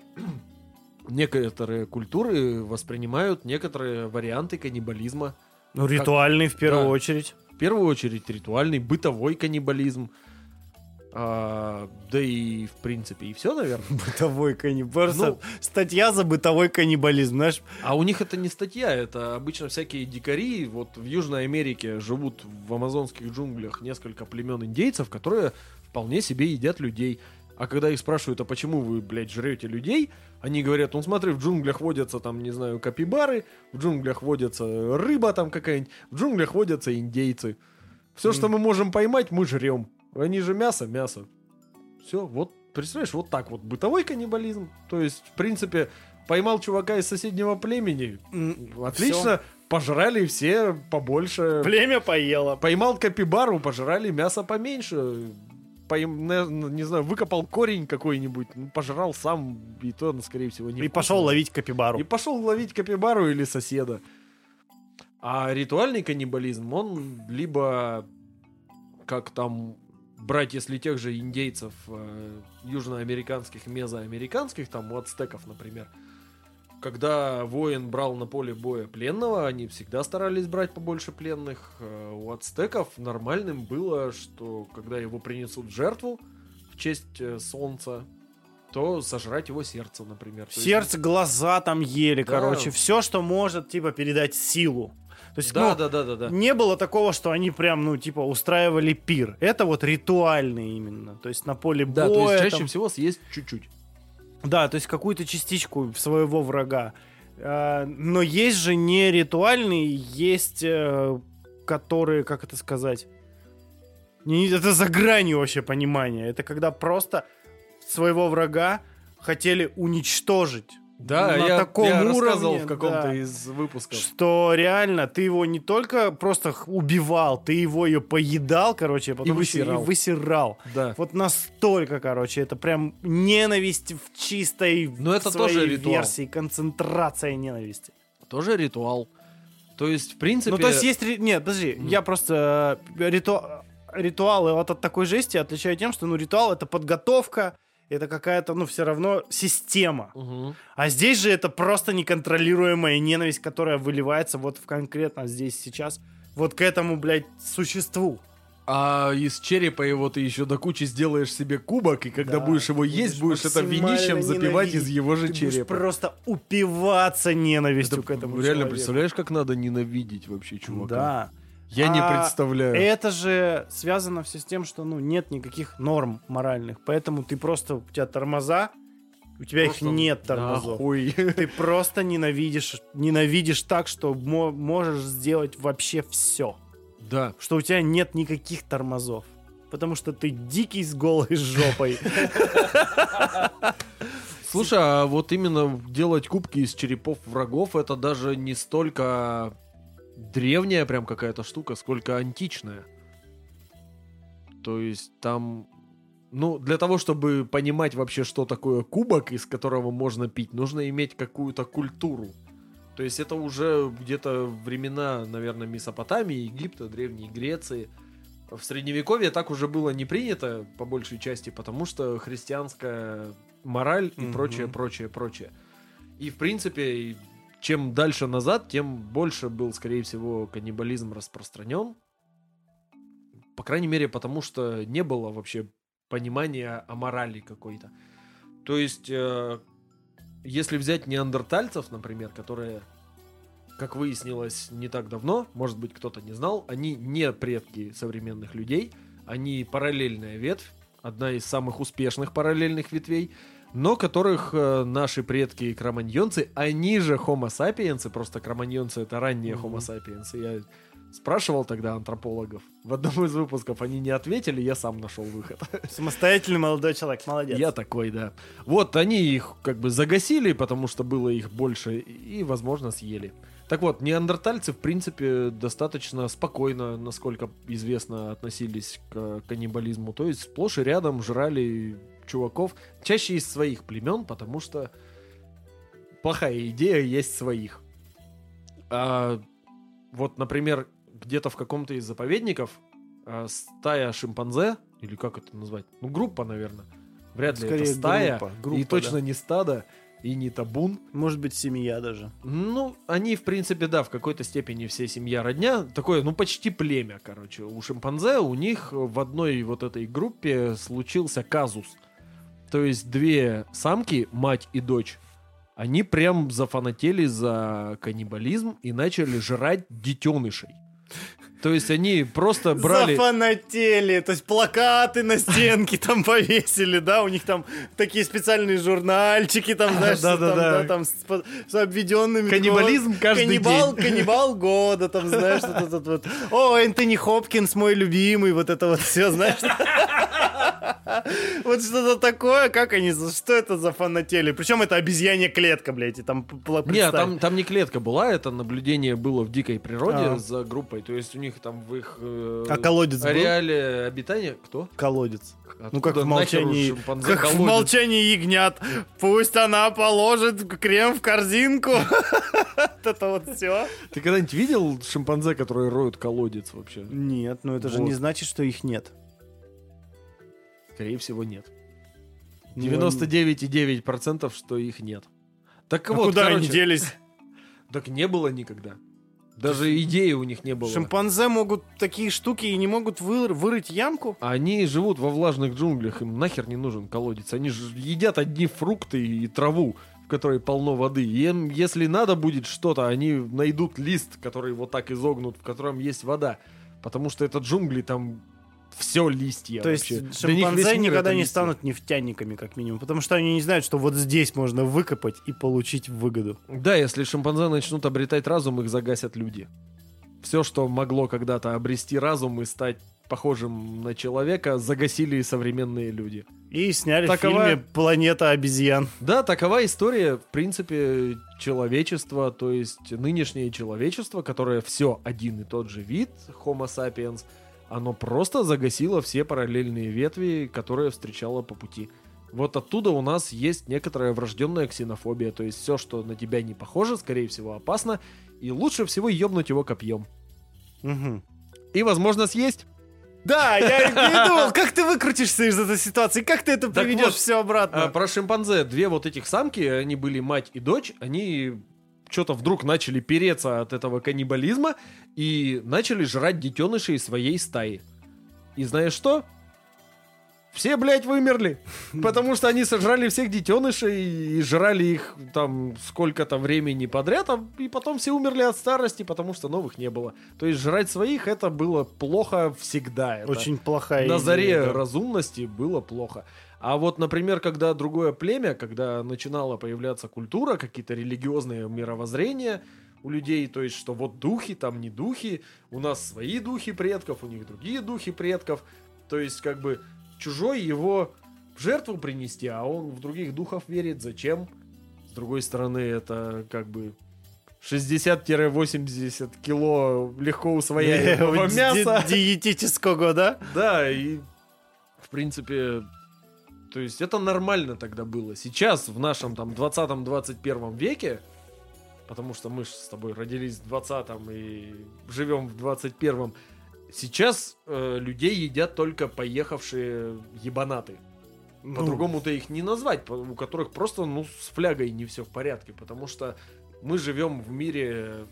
некоторые культуры воспринимают некоторые варианты каннибализма. Ну, ритуальный в первую Да. очередь. В первую очередь ритуальный, бытовой каннибализм. А, да и в принципе и все, наверное. Бытовой каннибализм. Ну- Статья за бытовой каннибализм, знаешь. А у них это не статья, это обычно всякие дикари. Вот в Южной Америке живут в амазонских джунглях несколько племен индейцев, которые вполне себе едят людей. А когда их спрашивают, а почему вы, блядь, жрете людей, они говорят, ну смотри, в джунглях водятся там, не знаю, капибары, в джунглях водятся рыба там какая-нибудь, в джунглях водятся индейцы. Все, что мы можем поймать, мы жрем. Они же мясо, мясо. Все, вот, представляешь, вот так вот бытовой каннибализм. То есть, в принципе, поймал чувака из соседнего племени, М, Отлично, пожрали все побольше. Племя поело. Поймал капибару, пожрали мясо поменьше. Поим- не знаю, выкопал корень какой-нибудь, ну, пожрал сам, и то, ну, скорее всего, не И пошел ловить капибару. И пошел ловить капибару или соседа. А ритуальный каннибализм, он либо как там брать, если тех же индейцев э, южноамериканских, мезоамериканских, там у ацтеков, например, когда воин брал на поле боя пленного, они всегда старались брать побольше пленных. Э, У ацтеков нормальным было, что когда его принесут в жертву в честь э, солнца, то сожрать его сердце, например. То есть Сердце, глаза там ели, Да. короче. Все, что может, типа, передать силу. То есть, Да, ну, да, да, да, да. не было такого, что они прям, ну, типа, устраивали пир. Это вот ритуальный именно. То есть на поле Да, боя. то есть чаще там- всего съесть чуть-чуть. Да, то есть какую-то частичку своего врага. А, но есть же не ритуальные, есть э, которые, как это сказать, это за гранью вообще понимания. Это когда просто своего врага хотели уничтожить. Да, на я, таком я уровне, рассказывал в каком-то да. из выпусков. Что реально ты его не только просто убивал, ты его ее поедал, короче, а потом еще высирал. и высирал. Да. Вот настолько, короче, это прям ненависть в чистой Но это своей тоже ритуал. версии, концентрация ненависти. Тоже ритуал. То есть, в принципе... Ну, то есть есть... Нет, подожди, я просто... э, риту- Ритуалы вот от такой жести отличаю тем, что, ну, ритуал — это подготовка, это какая-то, ну, все равно система. Мгм. А здесь же это просто неконтролируемая ненависть, которая выливается вот в конкретно здесь сейчас вот к этому, блядь, существу. А из черепа его ты еще до кучи сделаешь себе кубок, и когда Да, будешь его есть, будешь это винищем запивать ненавидеть. из его же Ты будешь черепа. просто упиваться ненавистью Это к этому реально человеку. представляешь, как надо ненавидеть вообще чувака? Да. Я не А представляю. Это же связано все с тем, что ну нет никаких норм моральных, поэтому ты просто у тебя тормоза, у тебя Просто их нет тормозов. нахуй. Ты просто ненавидишь, ненавидишь так, что мо- можешь сделать вообще все, Да. что у тебя нет никаких тормозов, потому что ты дикий с голой жопой. Слушай, а вот именно делать кубки из черепов врагов, это даже не столько древняя прям какая-то штука, сколько античная. То есть там... Ну, для того, чтобы понимать вообще, что такое кубок, из которого можно пить, нужно иметь какую-то культуру. То есть это уже где-то времена, наверное, Месопотамии, Египта, Древней Греции. В Средневековье так уже было не принято, по большей части, потому что христианская мораль и Мгм. прочее, прочее, прочее. И, в принципе, чем дальше назад, тем больше был, скорее всего, каннибализм распространен. По крайней мере, потому что не было вообще понимания о морали какой-то. То есть, э, если взять неандертальцев, например, которые, как выяснилось не так давно, может быть, кто-то не знал, они не предки современных людей, они параллельная ветвь, одна из самых успешных параллельных ветвей, но которых э, наши предки кроманьонцы, они же homo sapiens, просто кроманьонцы это ранние homo sapiens. Я спрашивал тогда антропологов, в одном из выпусков они не ответили, я сам нашел выход. Самостоятельный молодой человек, молодец. Я такой, да. Вот они их как бы загасили, потому что было их больше, и, возможно, съели. Так вот, неандертальцы, в принципе, достаточно спокойно, насколько известно, относились к каннибализму. То есть сплошь и рядом жрали чуваков, чаще из своих племен, потому что плохая идея есть своих. А, вот, например, где-то в каком-то из заповедников а, стая шимпанзе, или как это назвать? Ну, группа, наверное. Вряд ли Скорее это стая, группа, и группа, точно да. не стадо, и не табун. Может быть, семья даже. Ну, они, в принципе, да, в какой-то степени все семья родня. Такое, ну, почти племя, короче. У шимпанзе у них в одной вот этой группе случился казус. То есть две самки, мать и дочь, они прям зафанатели за каннибализм и начали жрать детенышей. То есть они просто брали... Зафанатели, то есть плакаты на стенке там повесили, да, у них там такие специальные журнальчики, там, знаешь, Да, с- да, там, да. да, там с, с обведенными... Каннибализм каждый каннибал, день. Каннибал года, там, знаешь, вот этот вот. О, Энтони Хопкинс, мой любимый, вот это вот все, знаешь. Вот что-то такое, как они, за- что это за фанатели? Причем это обезьянья клетка, блядь, и там п- п- Не, представь. там, там не клетка была, это наблюдение было в дикой природе А. за группой. То есть у них там в их э, А колодец был? ареале обитания... Кто? Колодец. Ну как в молчании, как в молчании ягнят. Пусть она положит крем в корзинку. Это вот все. Ты когда-нибудь видел шимпанзе, которые роют колодец вообще? Нет, ну это же не значит, что их нет. Скорее всего, нет. Ну, 99,9% что их нет. Так а вот, куда короче, они делись? Так не было никогда. Даже идеи у них не было. Шимпанзе могут такие штуки и не могут выр- вырыть ямку? Они живут во влажных джунглях, им нахер не нужен колодец. Они же едят одни фрукты и траву, в которой полно воды. Им, если надо будет что-то, они найдут лист, который вот так изогнут, в котором есть вода. Потому что это джунгли, там все листья То есть вообще. Весь шимпанзе никогда не станут нефтяниками, как минимум, потому что они не знают, что вот здесь можно выкопать и получить выгоду. Да, если шимпанзе начнут обретать разум, их загасят люди. Все, что могло когда-то обрести разум и стать похожим на человека, загасили современные люди. И сняли Такова- в фильме «Планета обезьян». Да, такова история, в принципе, человечества, то есть нынешнее человечество, которое все один и тот же вид, Homo sapiens, оно просто загасило все параллельные ветви, которые встречало по пути. Вот оттуда у нас есть некоторая врожденная ксенофобия, то есть все, что на тебя не похоже, скорее всего, опасно, и лучше всего ебнуть его копьем. Мгм. И, возможно, съесть. Да, я и думал, как ты выкрутишься из этой ситуации, как ты это приведешь вот, все обратно. А, про шимпанзе. Две вот этих самки, они были мать и дочь, они что-то вдруг начали переться от этого каннибализма и начали жрать детенышей своей стаи. И знаешь что? Все, блядь, вымерли. Потому что они сожрали всех детенышей и жрали их там сколько-то времени подряд, а- и потом все умерли от старости, потому что новых не было. То есть жрать своих это было плохо всегда. Это Очень плохая на идея, заре да. разумности было плохо. А вот, например, когда другое племя, когда начинала появляться культура, какие-то религиозные мировоззрения у людей, то есть, что вот духи, там не духи, у нас свои духи предков, у них другие духи предков, то есть, как бы, чужой его в жертву принести, а он в других духов верит, зачем? С другой стороны, это как бы 60-80 кило легко усвояемого мяса. Диетического, да? Да, и в принципе, то есть это нормально тогда было. Сейчас, в нашем там 20-21 веке, потому что мы с тобой родились в 20-м и живем в 21-м, сейчас э, людей едят только поехавшие ебанаты. Ну, По-другому-то их не назвать, у которых просто, ну, с флягой не все в порядке, потому что мы живем в мире...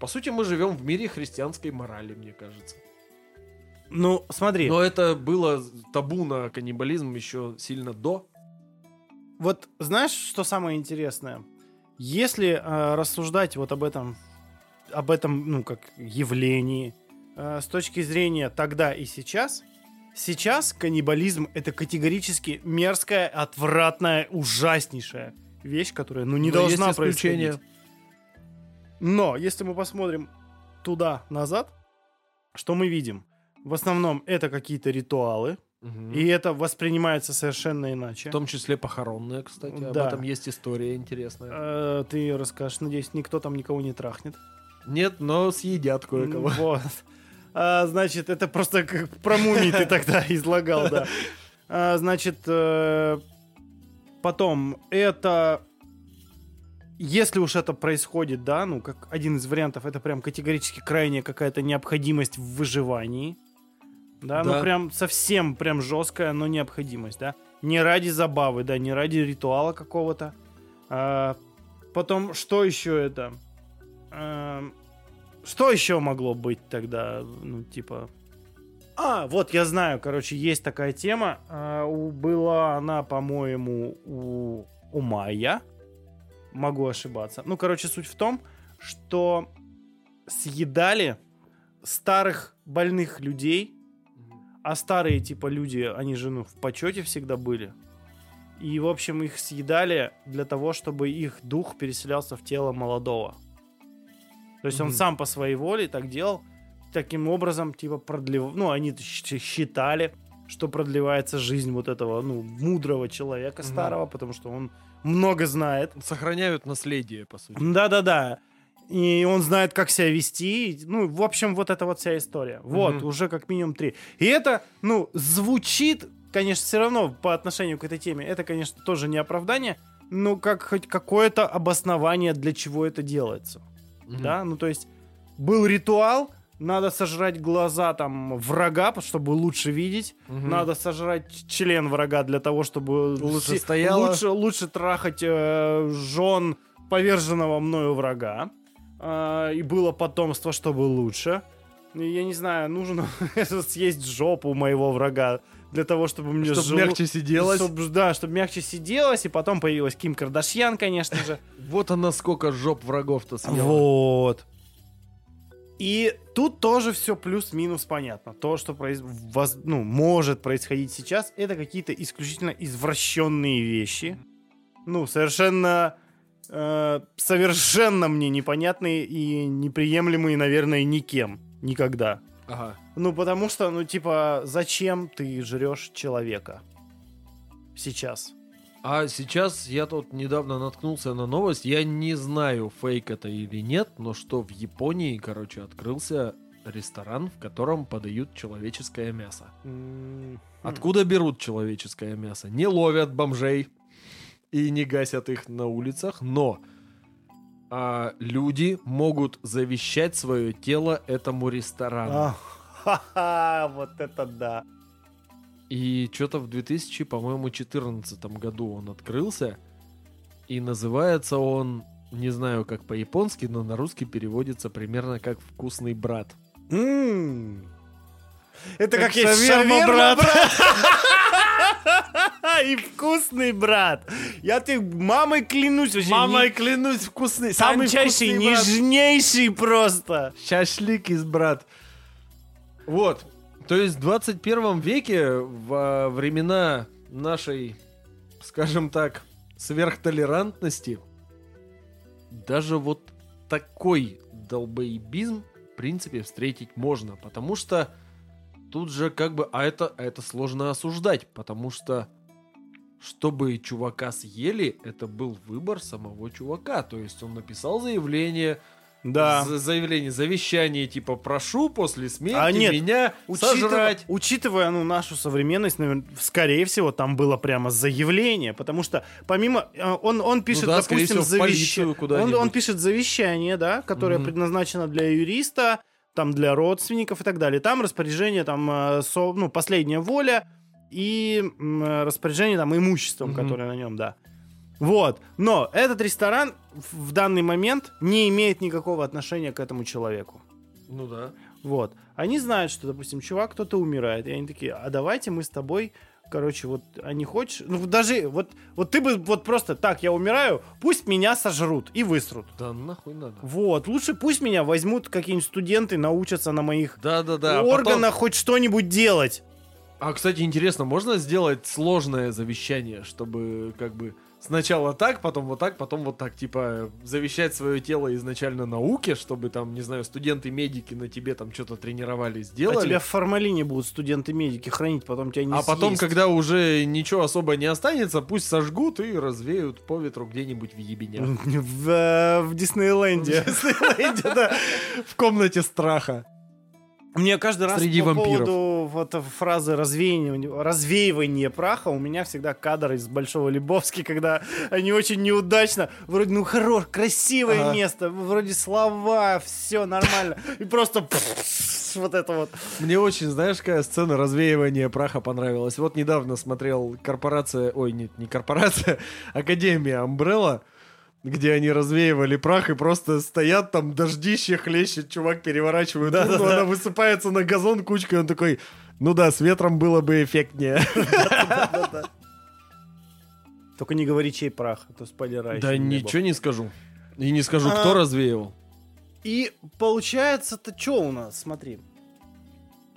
По сути, мы живем в мире христианской морали, мне кажется. Ну, смотри, Но это было табу на каннибализм еще сильно до. вот знаешь, что самое интересное? Если э, рассуждать вот об этом, об этом, ну, как явлении, э, с точки зрения тогда и сейчас, сейчас каннибализм это категорически мерзкая, отвратная, ужаснейшая вещь, которая, ну, не Но должна есть происходить. Но если мы посмотрим туда назад, что мы видим? В основном это какие-то ритуалы, Мгм. и это воспринимается совершенно иначе. В том числе похоронные, кстати. Об Да. этом есть история интересная. Э, Ты расскажешь, надеюсь, никто там никого не трахнет. Нет, но съедят кое-кого. Вот. А, значит, это просто как про мумий ты тогда излагал, да. А, значит, э, потом это... Если уж это происходит, да, ну, как один из вариантов, это прям категорически крайняя какая-то необходимость в выживании. Да, ну Да. прям совсем прям жесткая, но необходимость, да. Не ради забавы, да, не ради ритуала какого-то. А, потом, что еще это? Эм, что еще могло быть тогда? Ну, типа... А, вот я знаю, короче, есть такая тема. А, у- была она, по-моему, у, у Майя. Могу ошибаться. Ну, короче, суть в том, что съедали старых больных людей, а старые, типа, люди, они же, ну, в почете всегда были. И, в общем, их съедали для того, чтобы их дух переселялся в тело молодого. То есть он Мгм. сам по своей воле так делал. Таким образом, типа, продлев... Ну, они считали, что продлевается жизнь вот этого, ну, мудрого человека Мгм. старого, потому что он много знает. Сохраняют наследие, по сути. Да-да-да. И он знает, как себя вести. Ну, в общем, вот это вот вся история. Вот, Мгм. уже как минимум три. И это, ну, звучит, конечно, все равно по отношению к этой теме. Это, конечно, тоже не оправдание, но как хоть какое-то обоснование, для чего это делается. Мгм. Да, ну, то есть был ритуал, надо сожрать глаза там врага, чтобы лучше видеть. Мгм. Надо сожрать член врага для того, чтобы Лучше стояло. лучше, лучше трахать э, жен поверженного мною врага. А, и было потомство, чтобы лучше. Я не знаю, нужно съесть жопу моего врага для того, чтобы мне Чтоб жило- мягче сиделось. чтоб- да, чтобы мягче сиделось, и потом появилась Ким Кардашьян, конечно же. Вот она сколько жоп врагов-то съела. Вот. И тут тоже все плюс-минус понятно. То, что произ- воз- ну, может происходить сейчас, это какие-то исключительно извращенные вещи. Ну, совершенно э, совершенно мне непонятные и неприемлемые, наверное, никем. Никогда. Ага. Ну, потому что, ну, типа, зачем ты жрешь человека? Сейчас. А сейчас я тут недавно наткнулся на новость. Я не знаю, фейк это или нет, но что в Японии, короче, открылся ресторан, в котором подают человеческое мясо. Откуда берут человеческое мясо? Не ловят бомжей и не гасят их на улицах, но а, люди могут завещать свое тело этому ресторану. А, ха-ха, вот это да. И что-то в 2000, по-моему, 2014 году он открылся. И называется он, не знаю как по-японски, но на русский переводится примерно как «вкусный брат». М. Это Как как, есть шаверма, брат. брат. И вкусный брат. Я тебе мамой клянусь вообще. Мамой не- клянусь, вкусный, самый Тончайший, вкусный брат. нежнейший просто. Шашлык из брат. Вот. То есть в 21 веке, во времена нашей, скажем так, сверхтолерантности, даже вот такой долбоебизм, в принципе, встретить можно. Потому что тут же как бы... А это, а это сложно осуждать, потому что чтобы чувака съели, это был выбор самого чувака. То есть он написал заявление, Да. за- заявление, завещание, типа, прошу после смерти А нет, меня Учитывая, сожрать. учитывая ну, нашу современность, наверно, скорее всего, там было прямо заявление, потому что помимо... э, Он, он пишет, Ну да, допустим, завещание. Он, он пишет завещание, да, которое Мгм. предназначено для юриста, там для родственников и так далее. Там распоряжение, там, э, со- ну, последняя воля и э, распоряжение там имуществом, Мгм. которое на нем, да. Вот. Но этот ресторан в данный момент не имеет никакого отношения к этому человеку. Ну да. Вот. Они знают, что, допустим, чувак, кто-то умирает. И они такие, а давайте мы с тобой, короче, вот, а не хочешь? Ну, даже, вот, вот ты бы вот просто, так, я умираю, пусть меня сожрут и высрут. Да нахуй надо. Вот, лучше пусть меня возьмут какие-нибудь студенты, научатся на моих Да-да-да. а органах потом- хоть что-нибудь делать. А, кстати, интересно, можно сделать сложное завещание, чтобы как бы сначала так, потом вот так, потом вот так, типа завещать свое тело изначально науке, чтобы там, не знаю, студенты-медики на тебе там что-то тренировали, А сделали. тебя в формалине будут студенты-медики хранить, потом тебя не А потом, съесть. когда уже ничего особо не останется, пусть сожгут и развеют по ветру где-нибудь в ебенях. В, э, в Диснейленде. Диснейленде, да, В комнате страха. Мне каждый раз Среди по вампиров. поводу вот фразы развеивания, развеивания праха у меня всегда кадр из Большого Лебовски, когда они очень неудачно, вроде ну хорош, красивое Ага. место, вроде слова, все нормально, и просто вот это вот. Мне очень, знаешь, какая сцена развеивания праха понравилась. Вот недавно смотрел корпорация, ой, нет, не корпорация, Академия Umbrella, где они развеивали прах и просто стоят там, дождище хлещет, чувак переворачивает Да, урну, да, да. она высыпается на газон кучкой, он такой, ну да, с ветром было бы эффектнее. Только не говори, чей прах, а то спойлера Да ничего не скажу. И не скажу, А. кто развеивал. И получается-то что у нас, смотри.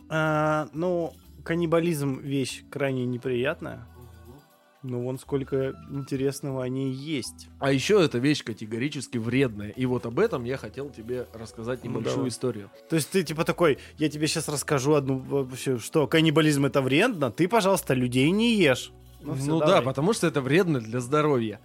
А, ну, каннибализм вещь крайне неприятная. Ну, вон сколько интересного о ней есть. А еще эта вещь категорически вредная. И вот об этом я хотел тебе рассказать Ну, небольшую давай. историю. То есть ты типа такой, я тебе сейчас расскажу одну вообще, что каннибализм это вредно, ты, пожалуйста, людей не ешь. Ну, всё, да, давай. потому что это вредно для здоровья.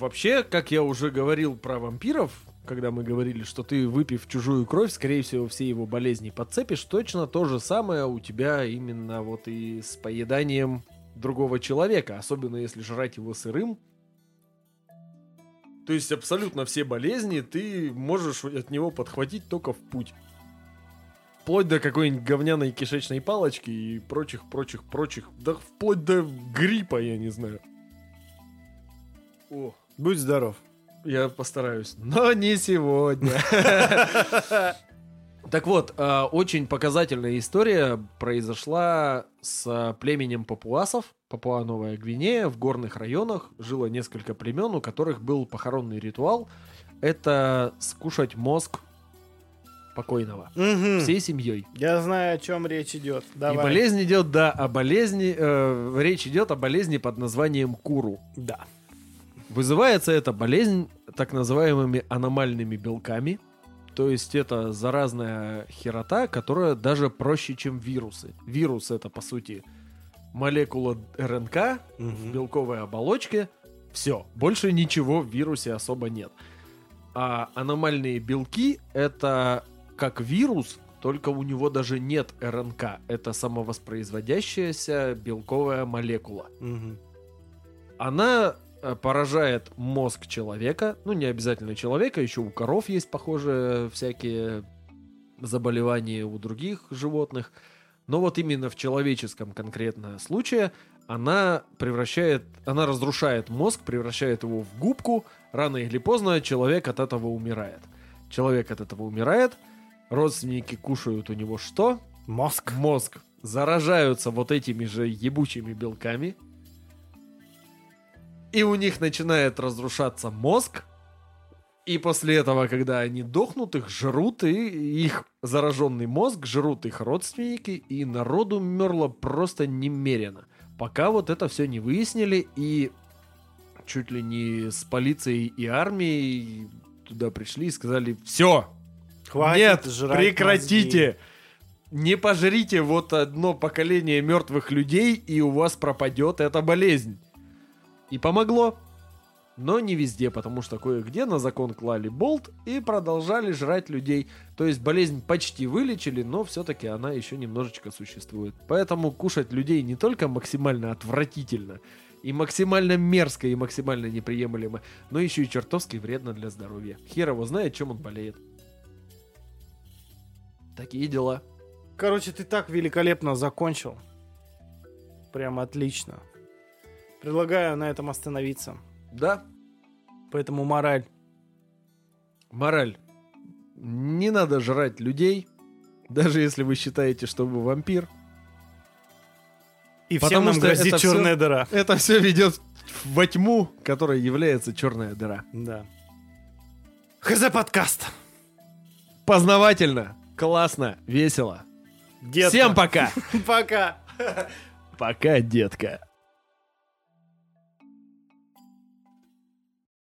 Вообще, как я уже говорил про вампиров, когда мы говорили, что ты, выпив чужую кровь, скорее всего, все его болезни подцепишь, точно то же самое у тебя именно вот и с поеданием другого человека, особенно если жрать его сырым. То есть абсолютно все болезни ты можешь от него подхватить только в путь. Вплоть до какой-нибудь говняной кишечной палочки и прочих, прочих, прочих. Да вплоть до гриппа, я не знаю. О, Будь здоров. я постараюсь. Но не сегодня. Так вот, э, очень показательная история произошла с племенем папуасов. Папуа Новая Гвинея в горных районах жило несколько племен, у которых был похоронный ритуал. Это скушать мозг покойного. Мгм. Всей семьей. Я знаю, о чем речь идет. И Давай. болезнь идет, да, о болезни, э, речь идет о болезни под названием куру. Да. Вызывается эта болезнь так называемыми аномальными белками. То есть это заразная херота, которая даже проще, чем вирусы. Вирус это, по сути, молекула РНК в Мгм. белковой оболочке. Все, больше ничего в вирусе особо нет. А аномальные белки это как вирус, только у него даже нет РНК. Это самовоспроизводящаяся белковая молекула Мгм. она поражает мозг человека, ну не обязательно человека, еще у коров есть похожие всякие заболевания у других животных, но вот именно в человеческом конкретно случае она превращает, она разрушает мозг, превращает его в губку, рано или поздно человек от этого умирает. Человек от этого умирает, родственники кушают у него что? Мозг. мозг заражаются вот этими же ебучими белками, и у них начинает разрушаться мозг, и после этого, когда они дохнут, их жрут, и их зараженный мозг жрут их родственники, и народу мерло просто немерено. Пока вот это все не выяснили, и чуть ли не с полицией и армией туда пришли и сказали, все, Хватит нет, прекратите. Не пожрите вот одно поколение мертвых людей, и у вас пропадет эта болезнь. И помогло. Но не везде, потому что кое-где на закон клали болт и продолжали жрать людей. То есть болезнь почти вылечили, но все-таки она еще немножечко существует. Поэтому кушать людей не только максимально отвратительно, и максимально мерзко, и максимально неприемлемо, но еще и чертовски вредно для здоровья. Хер его знает, чем он болеет. Такие дела. Короче, ты так великолепно закончил. Прям отлично. Предлагаю на этом остановиться. Да, Поэтому мораль. мораль. Не надо жрать людей, даже если вы считаете, что вы вампир. И Потому всем нам что грозит это черная дыра. Это все ведет во тьму, которая является черная дыра. Да. ХЗ подкаст. Познавательно, классно, весело. Детка. Всем пока. пока. Пока, детка.